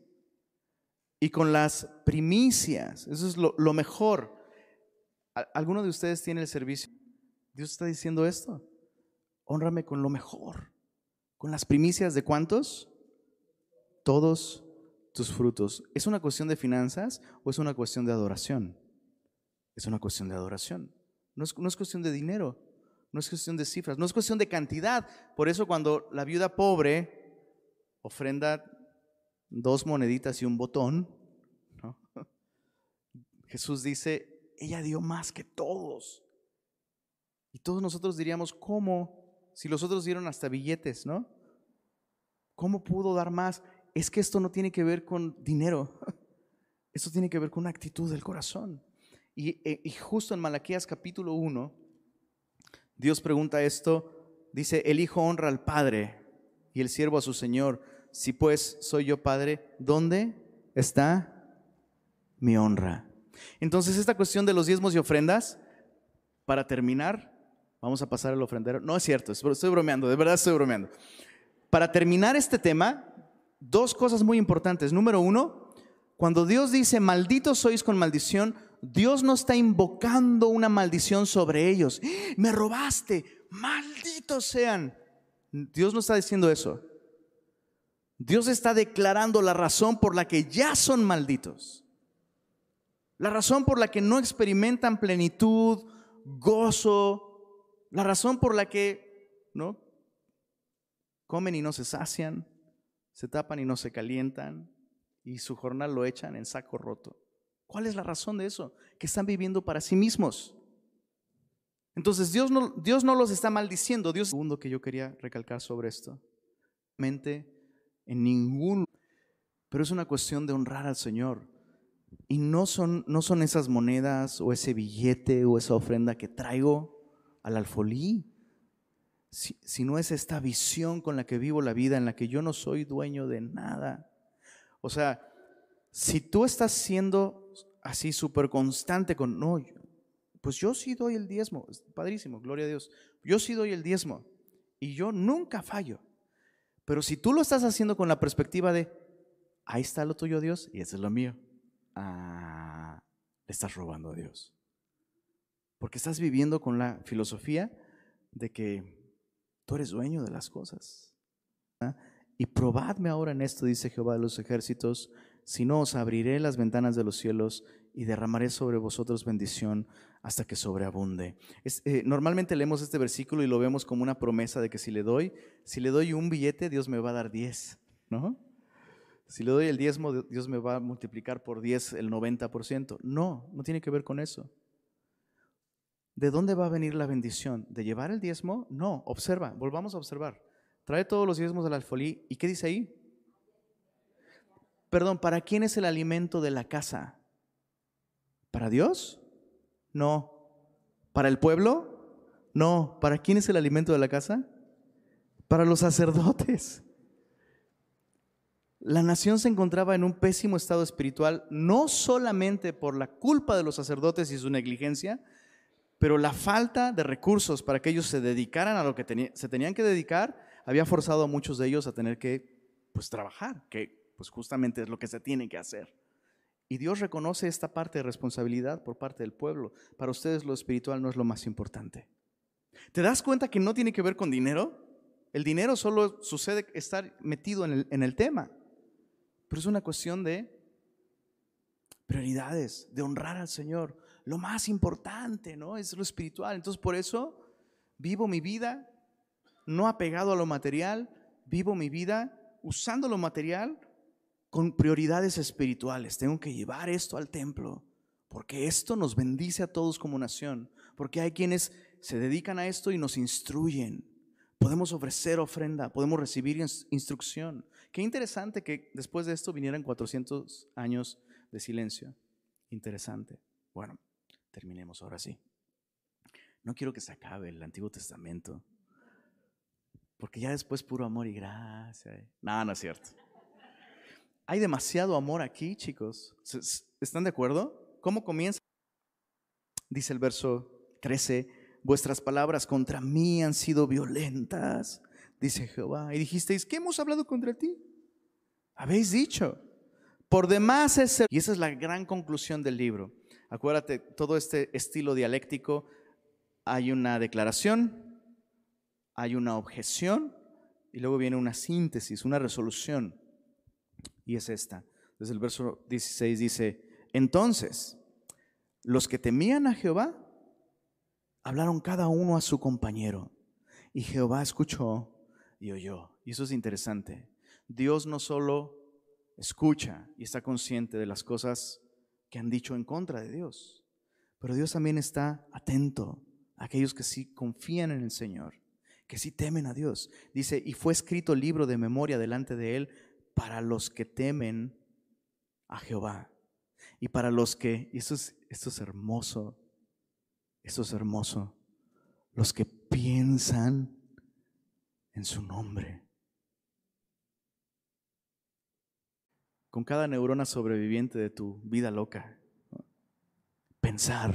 y con las primicias. Eso es lo, mejor. ¿Alguno de ustedes tiene el servicio? Dios está diciendo esto. Honrame con lo mejor, con las primicias de cuántos? Todos tus frutos. ¿Es una cuestión de finanzas o es una cuestión de adoración? Es una cuestión de adoración. No es, no es cuestión de dinero, no es cuestión de cifras, no es cuestión de cantidad. Por eso cuando la viuda pobre ofrenda dos moneditas y un botón, Jesús dice, ella dio más que todos. Y todos nosotros diríamos, ¿cómo? Si los otros dieron hasta billetes, ¿no? ¿Cómo pudo dar más? Es que esto no tiene que ver con dinero. Esto tiene que ver con una actitud del corazón. Y, y justo en Malaquías capítulo 1, Dios pregunta esto, dice, el Hijo honra al Padre y el siervo a su Señor. Si pues soy yo Padre, ¿dónde está mi honra? Entonces esta cuestión de los diezmos y ofrendas, para terminar, vamos a pasar al ofrendero. No es cierto, estoy bromeando, de verdad estoy bromeando. Para terminar este tema, dos cosas muy importantes. Número uno, cuando Dios dice, malditos sois con maldición, Dios no está invocando una maldición sobre ellos. Me robaste, malditos sean. Dios no está diciendo eso. Dios está declarando la razón por la que ya son malditos. La razón por la que no experimentan plenitud, gozo, la razón por la que no comen y no se sacian, se tapan y no se calientan y su jornal lo echan en saco roto. ¿Cuál es la razón de eso? Que están viviendo para sí mismos. Entonces Dios no, Dios no los está maldiciendo. Dios, segundo que yo quería recalcar sobre esto, mente en ningún, pero es una cuestión de honrar al Señor. Y no son, no son esas monedas o ese billete o esa ofrenda que traigo al alfolí, sino es esta visión con la que vivo la vida, en la que yo no soy dueño de nada. O sea, si tú estás siendo así súper constante con, no, pues yo sí doy el diezmo, padrísimo, gloria a Dios, yo sí doy el diezmo y yo nunca fallo. Pero si tú lo estás haciendo con la perspectiva de, ahí está lo tuyo Dios y ese es lo mío, ah, le estás robando a Dios. Porque estás viviendo con la filosofía de que tú eres dueño de las cosas. ¿ah? Y probadme ahora en esto, dice Jehová de los ejércitos, si no os abriré las ventanas de los cielos y derramaré sobre vosotros bendición hasta que sobreabunde. Eh, normalmente leemos este versículo y lo vemos como una promesa de que si le doy, si le doy un billete, Dios me va a dar diez, ¿no? Si le doy el diezmo, Dios me va a multiplicar por diez el 90%. No, no tiene que ver con eso. ¿De dónde va a venir la bendición? ¿De llevar el diezmo? No, observa, volvamos a observar. Trae todos los diezmos del alfolí. ¿Y qué dice ahí? Perdón, ¿para quién es el alimento de la casa? ¿Para Dios? No. ¿Para el pueblo? No. ¿Para quién es el alimento de la casa? Para los sacerdotes. La nación se encontraba en un pésimo estado espiritual, no solamente por la culpa de los sacerdotes y su negligencia, pero la falta de recursos para que ellos se dedicaran a lo que se tenían que dedicar había forzado a muchos de ellos a tener que pues trabajar, que pues justamente es lo que se tiene que hacer. Y Dios reconoce esta parte de responsabilidad por parte del pueblo. Para ustedes lo espiritual no es lo más importante. ¿Te das cuenta que no tiene que ver con dinero? El dinero solo sucede estar metido en el, en el tema. Pero es una cuestión de prioridades, de honrar al Señor. Lo más importante, ¿no? Es lo espiritual. Entonces, por eso vivo mi vida no apegado a lo material, vivo mi vida usando lo material con prioridades espirituales. Tengo que llevar esto al templo, porque esto nos bendice a todos como nación, porque hay quienes se dedican a esto y nos instruyen. Podemos ofrecer ofrenda, podemos recibir instrucción. Qué interesante que después de esto vinieran 400 años de silencio. Interesante. Bueno, terminemos ahora sí. No quiero que se acabe el Antiguo Testamento. Porque ya después puro amor y gracia. No, no es cierto. Hay demasiado amor aquí, chicos. ¿Están de acuerdo? ¿Cómo comienza? Dice el verso 13, vuestras palabras contra mí han sido violentas, dice Jehová. Y dijisteis, ¿qué hemos hablado contra ti? Habéis dicho, por demás es... Y esa es la gran conclusión del libro. Acuérdate, todo este estilo dialéctico, hay una declaración, hay una objeción y luego viene una síntesis, una resolución. Y es esta. Desde el verso 16 dice, entonces, los que temían a Jehová hablaron cada uno a su compañero. Y Jehová escuchó y oyó. Y eso es interesante. Dios no solo escucha y está consciente de las cosas que han dicho en contra de Dios, pero Dios también está atento a aquellos que sí confían en el Señor, que sí temen a Dios. Dice, y fue escrito libro de memoria delante de Él para los que temen a Jehová. Y para los que, y esto es, esto es hermoso, esto es hermoso, los que piensan en su nombre. Con cada neurona sobreviviente de tu vida loca, pensar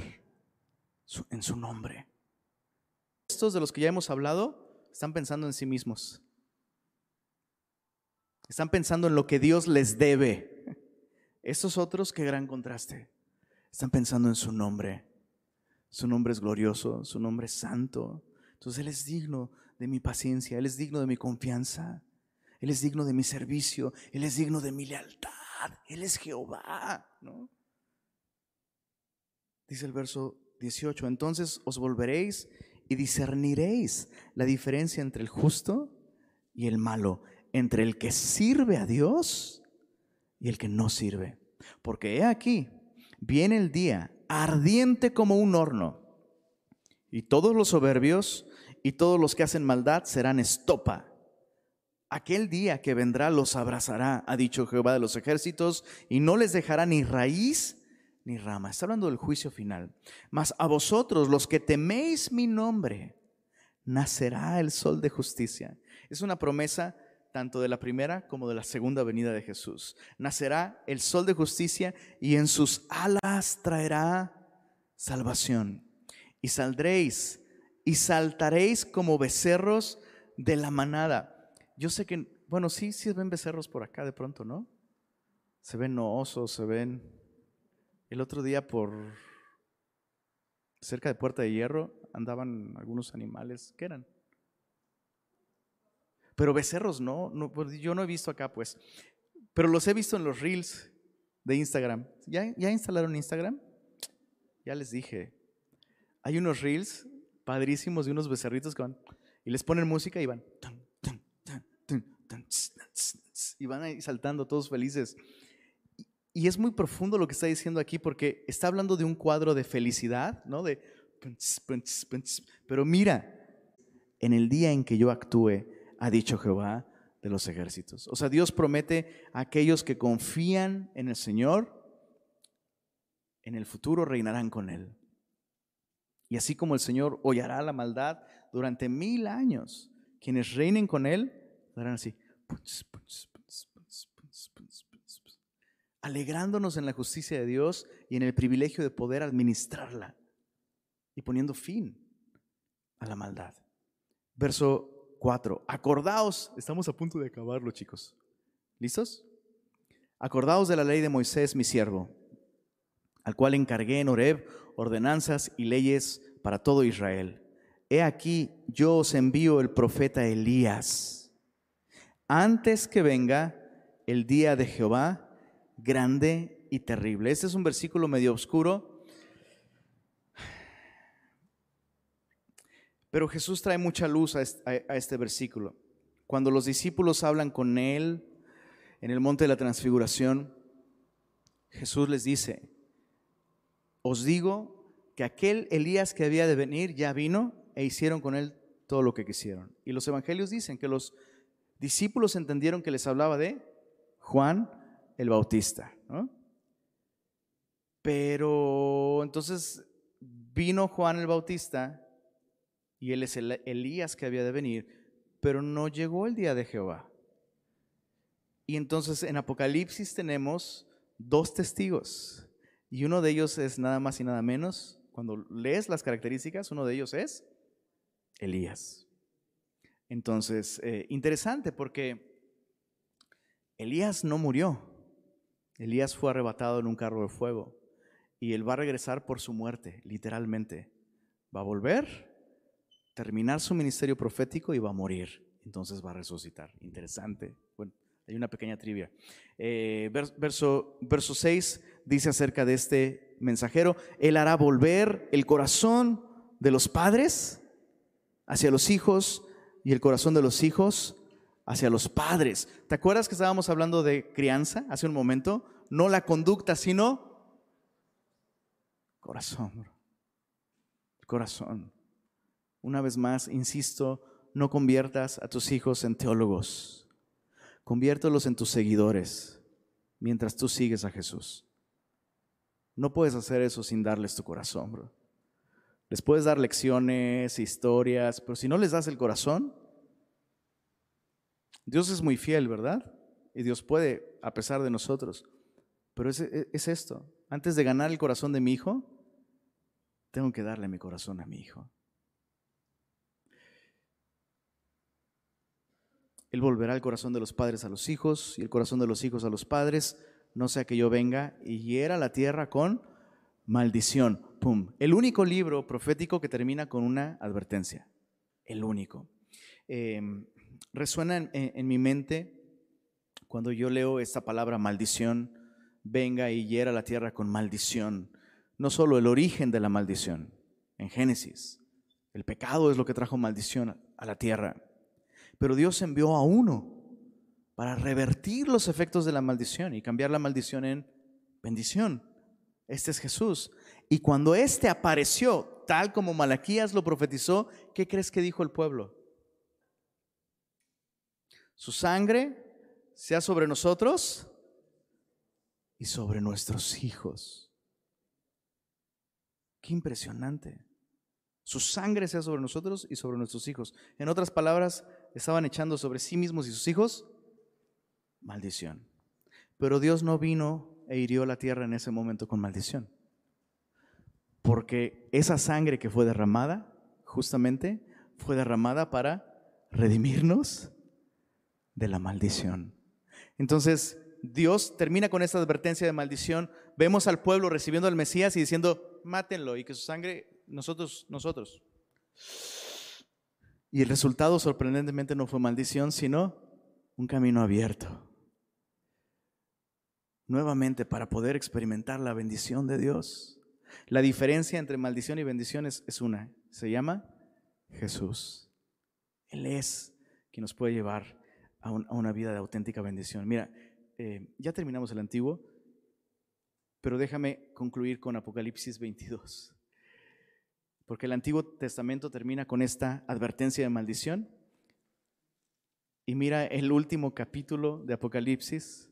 en su nombre. Estos de los que ya hemos hablado están pensando en sí mismos. Están pensando en lo que Dios les debe. Estos otros, qué gran contraste. Están pensando en su nombre. Su nombre es glorioso, su nombre es santo. Entonces Él es digno de mi paciencia, Él es digno de mi confianza, Él es digno de mi servicio, Él es digno de mi lealtad, Él es Jehová, ¿no? Dice el verso 18, entonces os volveréis y discerniréis la diferencia entre el justo y el malo, entre el que sirve a Dios y el que no sirve. Porque he aquí, viene el día ardiente como un horno, y todos los soberbios y todos los que hacen maldad serán estopa. Aquel día que vendrá los abrazará, ha dicho Jehová de los ejércitos, y no les dejará ni raíz ni rama. Está hablando del juicio final. Mas a vosotros, los que teméis mi nombre, nacerá el sol de justicia. Es una promesa tanto de la primera como de la segunda venida de Jesús. Nacerá el sol de justicia y en sus alas traerá salvación. Y saldréis y saltaréis como becerros de la manada. Yo sé que, bueno, sí, sí ven becerros por acá de pronto, ¿no? Se ven osos, se ven. El otro día por cerca de Puerta de Hierro andaban algunos animales, ¿qué eran? Pero becerros no, no pues, yo no he visto acá pues, pero los he visto en los reels de Instagram. ¿Ya, ¿Ya instalaron Instagram? Ya les dije. Hay unos reels padrísimos de unos becerritos que van y les ponen música y van y van ahí saltando todos felices. Y es muy profundo lo que está diciendo aquí porque está hablando de un cuadro de felicidad, ¿no? De pero mira, en el día en que yo actúe, ha dicho Jehová de los ejércitos. O sea, Dios promete a aquellos que confían en el Señor, en el futuro reinarán con Él. Y así como el Señor hollará la maldad durante mil años, quienes reinen con Él, así, alegrándonos en la justicia de Dios y en el privilegio de poder administrarla y poniendo fin a la maldad. Verso 4, acordaos, estamos a punto de acabarlo chicos, ¿listos? Acordaos de la ley de Moisés, mi siervo, al cual encargué en Horeb ordenanzas y leyes para todo Israel. He aquí, yo os envío el profeta Elías, antes que venga el día de Jehová, grande y terrible. Este es un versículo medio oscuro, pero Jesús trae mucha luz a este versículo. Cuando los discípulos hablan con él en el monte de la transfiguración, Jesús les dice, os digo que aquel Elías que había de venir ya vino e hicieron con él todo lo que quisieron. Y los evangelios dicen que los discípulos entendieron que les hablaba de Juan el Bautista. Pero entonces vino Juan el Bautista y él es el Elías que había de venir, pero no llegó el día de Jehová. Y entonces en Apocalipsis tenemos dos testigos. Y uno de ellos es nada más y nada menos, cuando lees las características, uno de ellos es Elías. Entonces, eh, interesante porque Elías no murió. Elías fue arrebatado en un carro de fuego y él va a regresar por su muerte, literalmente. Va a volver, terminar su ministerio profético y va a morir. Entonces va a resucitar. Interesante. Bueno, hay una pequeña trivia. Eh, verso, verso 6 dice acerca de este mensajero, Él hará volver el corazón de los padres hacia los hijos y el corazón de los hijos hacia los padres. ¿Te acuerdas que estábamos hablando de crianza hace un momento? No la conducta, sino corazón. Corazón. Una vez más, insisto, no conviertas a tus hijos en teólogos. Conviértelos en tus seguidores mientras tú sigues a Jesús. No puedes hacer eso sin darles tu corazón, bro. Les puedes dar lecciones, historias, pero si no les das el corazón, Dios es muy fiel, ¿verdad? Y Dios puede, a pesar de nosotros. Pero es, es, esto. Antes de ganar el corazón de mi hijo, tengo que darle mi corazón a mi hijo. Él volverá el corazón de los padres a los hijos y el corazón de los hijos a los padres, no sea que yo venga y hiera la tierra con maldición. Pum. El único libro profético que termina con una advertencia. El único. Em, resuena en, mi mente cuando yo leo esta palabra maldición, venga y hiera la tierra con maldición. No solo el origen de la maldición, en Génesis. El pecado es lo que trajo maldición a la tierra. Pero Dios envió a uno para revertir los efectos de la maldición y cambiar la maldición en bendición. Este es Jesús. Y cuando éste apareció, tal como Malaquías lo profetizó, ¿qué crees que dijo el pueblo? Su sangre sea sobre nosotros y sobre nuestros hijos. Qué impresionante. Su sangre sea sobre nosotros y sobre nuestros hijos. En otras palabras, estaban echando sobre sí mismos y sus hijos maldición. Pero Dios no vino e hirió la tierra en ese momento con maldición. Porque esa sangre que fue derramada, justamente, fue derramada para redimirnos de la maldición. Entonces, Dios termina con esta advertencia de maldición. Vemos al pueblo recibiendo al Mesías y diciendo, mátenlo y que su sangre, nosotros, nosotros. Y el resultado sorprendentemente no fue maldición, sino un camino abierto. Nuevamente para poder experimentar la bendición de Dios. La diferencia entre maldición y bendición es, una. Se llama Jesús. Él es quien nos puede llevar a, una vida de auténtica bendición. Mira, eh, ya terminamos el antiguo, pero déjame concluir con Apocalipsis 22 porque el Antiguo Testamento termina con esta advertencia de maldición. Y mira el último capítulo de Apocalipsis,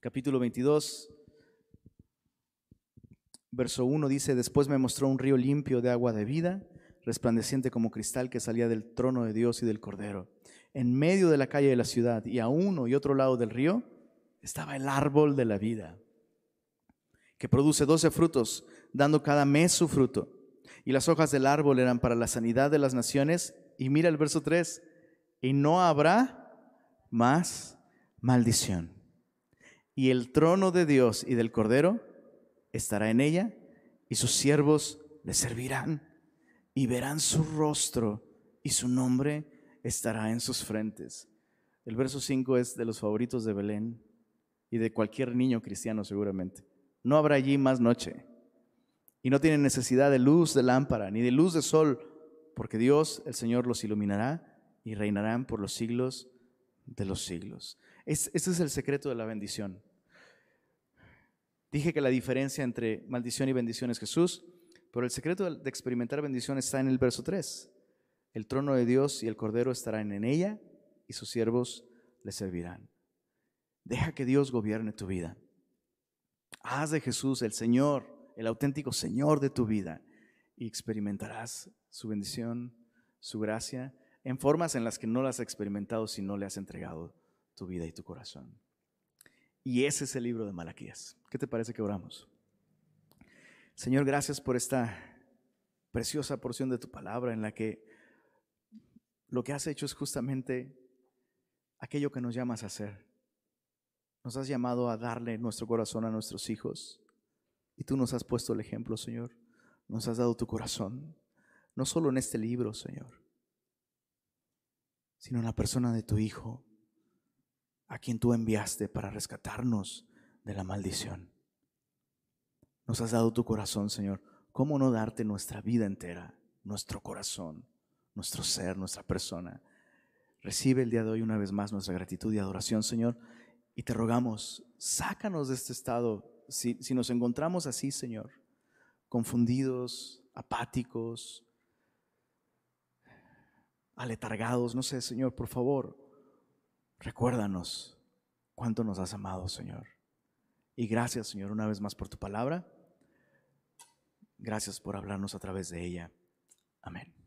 capítulo 22, verso 1 dice, después me mostró un río limpio de agua de vida, resplandeciente como cristal que salía del trono de Dios y del Cordero. En medio de la calle de la ciudad y a uno y otro lado del río estaba el árbol de la vida que produce doce frutos, dando cada mes su fruto. Y las hojas del árbol eran para la sanidad de las naciones. Y mira el verso 3, y no habrá más maldición. Y el trono de Dios y del Cordero estará en ella, y sus siervos le servirán, y verán su rostro, y su nombre estará en sus frentes. El verso 5 es de los favoritos de Belén y de cualquier niño cristiano seguramente. No habrá allí más noche. Y no tienen necesidad de luz de lámpara ni de luz de sol, porque Dios, el Señor, los iluminará y reinarán por los siglos de los siglos. Este es el secreto de la bendición. Dije que la diferencia entre maldición y bendición es Jesús, pero el secreto de experimentar bendición está en el verso 3. El trono de Dios y el Cordero estarán en ella y sus siervos le servirán. Deja que Dios gobierne tu vida. Haz de Jesús el Señor, el auténtico Señor de tu vida y experimentarás su bendición, su gracia, en formas en las que no las has experimentado si no le has entregado tu vida y tu corazón. Y ese es el libro de Malaquías. ¿Qué te parece que oramos? Señor, gracias por esta preciosa porción de tu palabra en la que lo que has hecho es justamente aquello que nos llamas a hacer. Nos has llamado a darle nuestro corazón a nuestros hijos. Y tú nos has puesto el ejemplo, Señor. Nos has dado tu corazón. no solo en este libro, Señor, sino en la persona de tu Hijo, a quien tú enviaste para rescatarnos de la maldición. Nos has dado tu corazón, Señor. ¿Cómo no darte nuestra vida entera, nuestro corazón, nuestro ser, nuestra persona? Recibe el día de hoy una vez más nuestra gratitud y adoración, Señor. Y te rogamos, sácanos de este estado. Si, si nos encontramos así, Señor, confundidos, apáticos, aletargados, no sé, Señor, por favor, recuérdanos cuánto nos has amado, Señor. Y gracias, Señor, una vez más por tu palabra. Gracias por hablarnos a través de ella. Amén.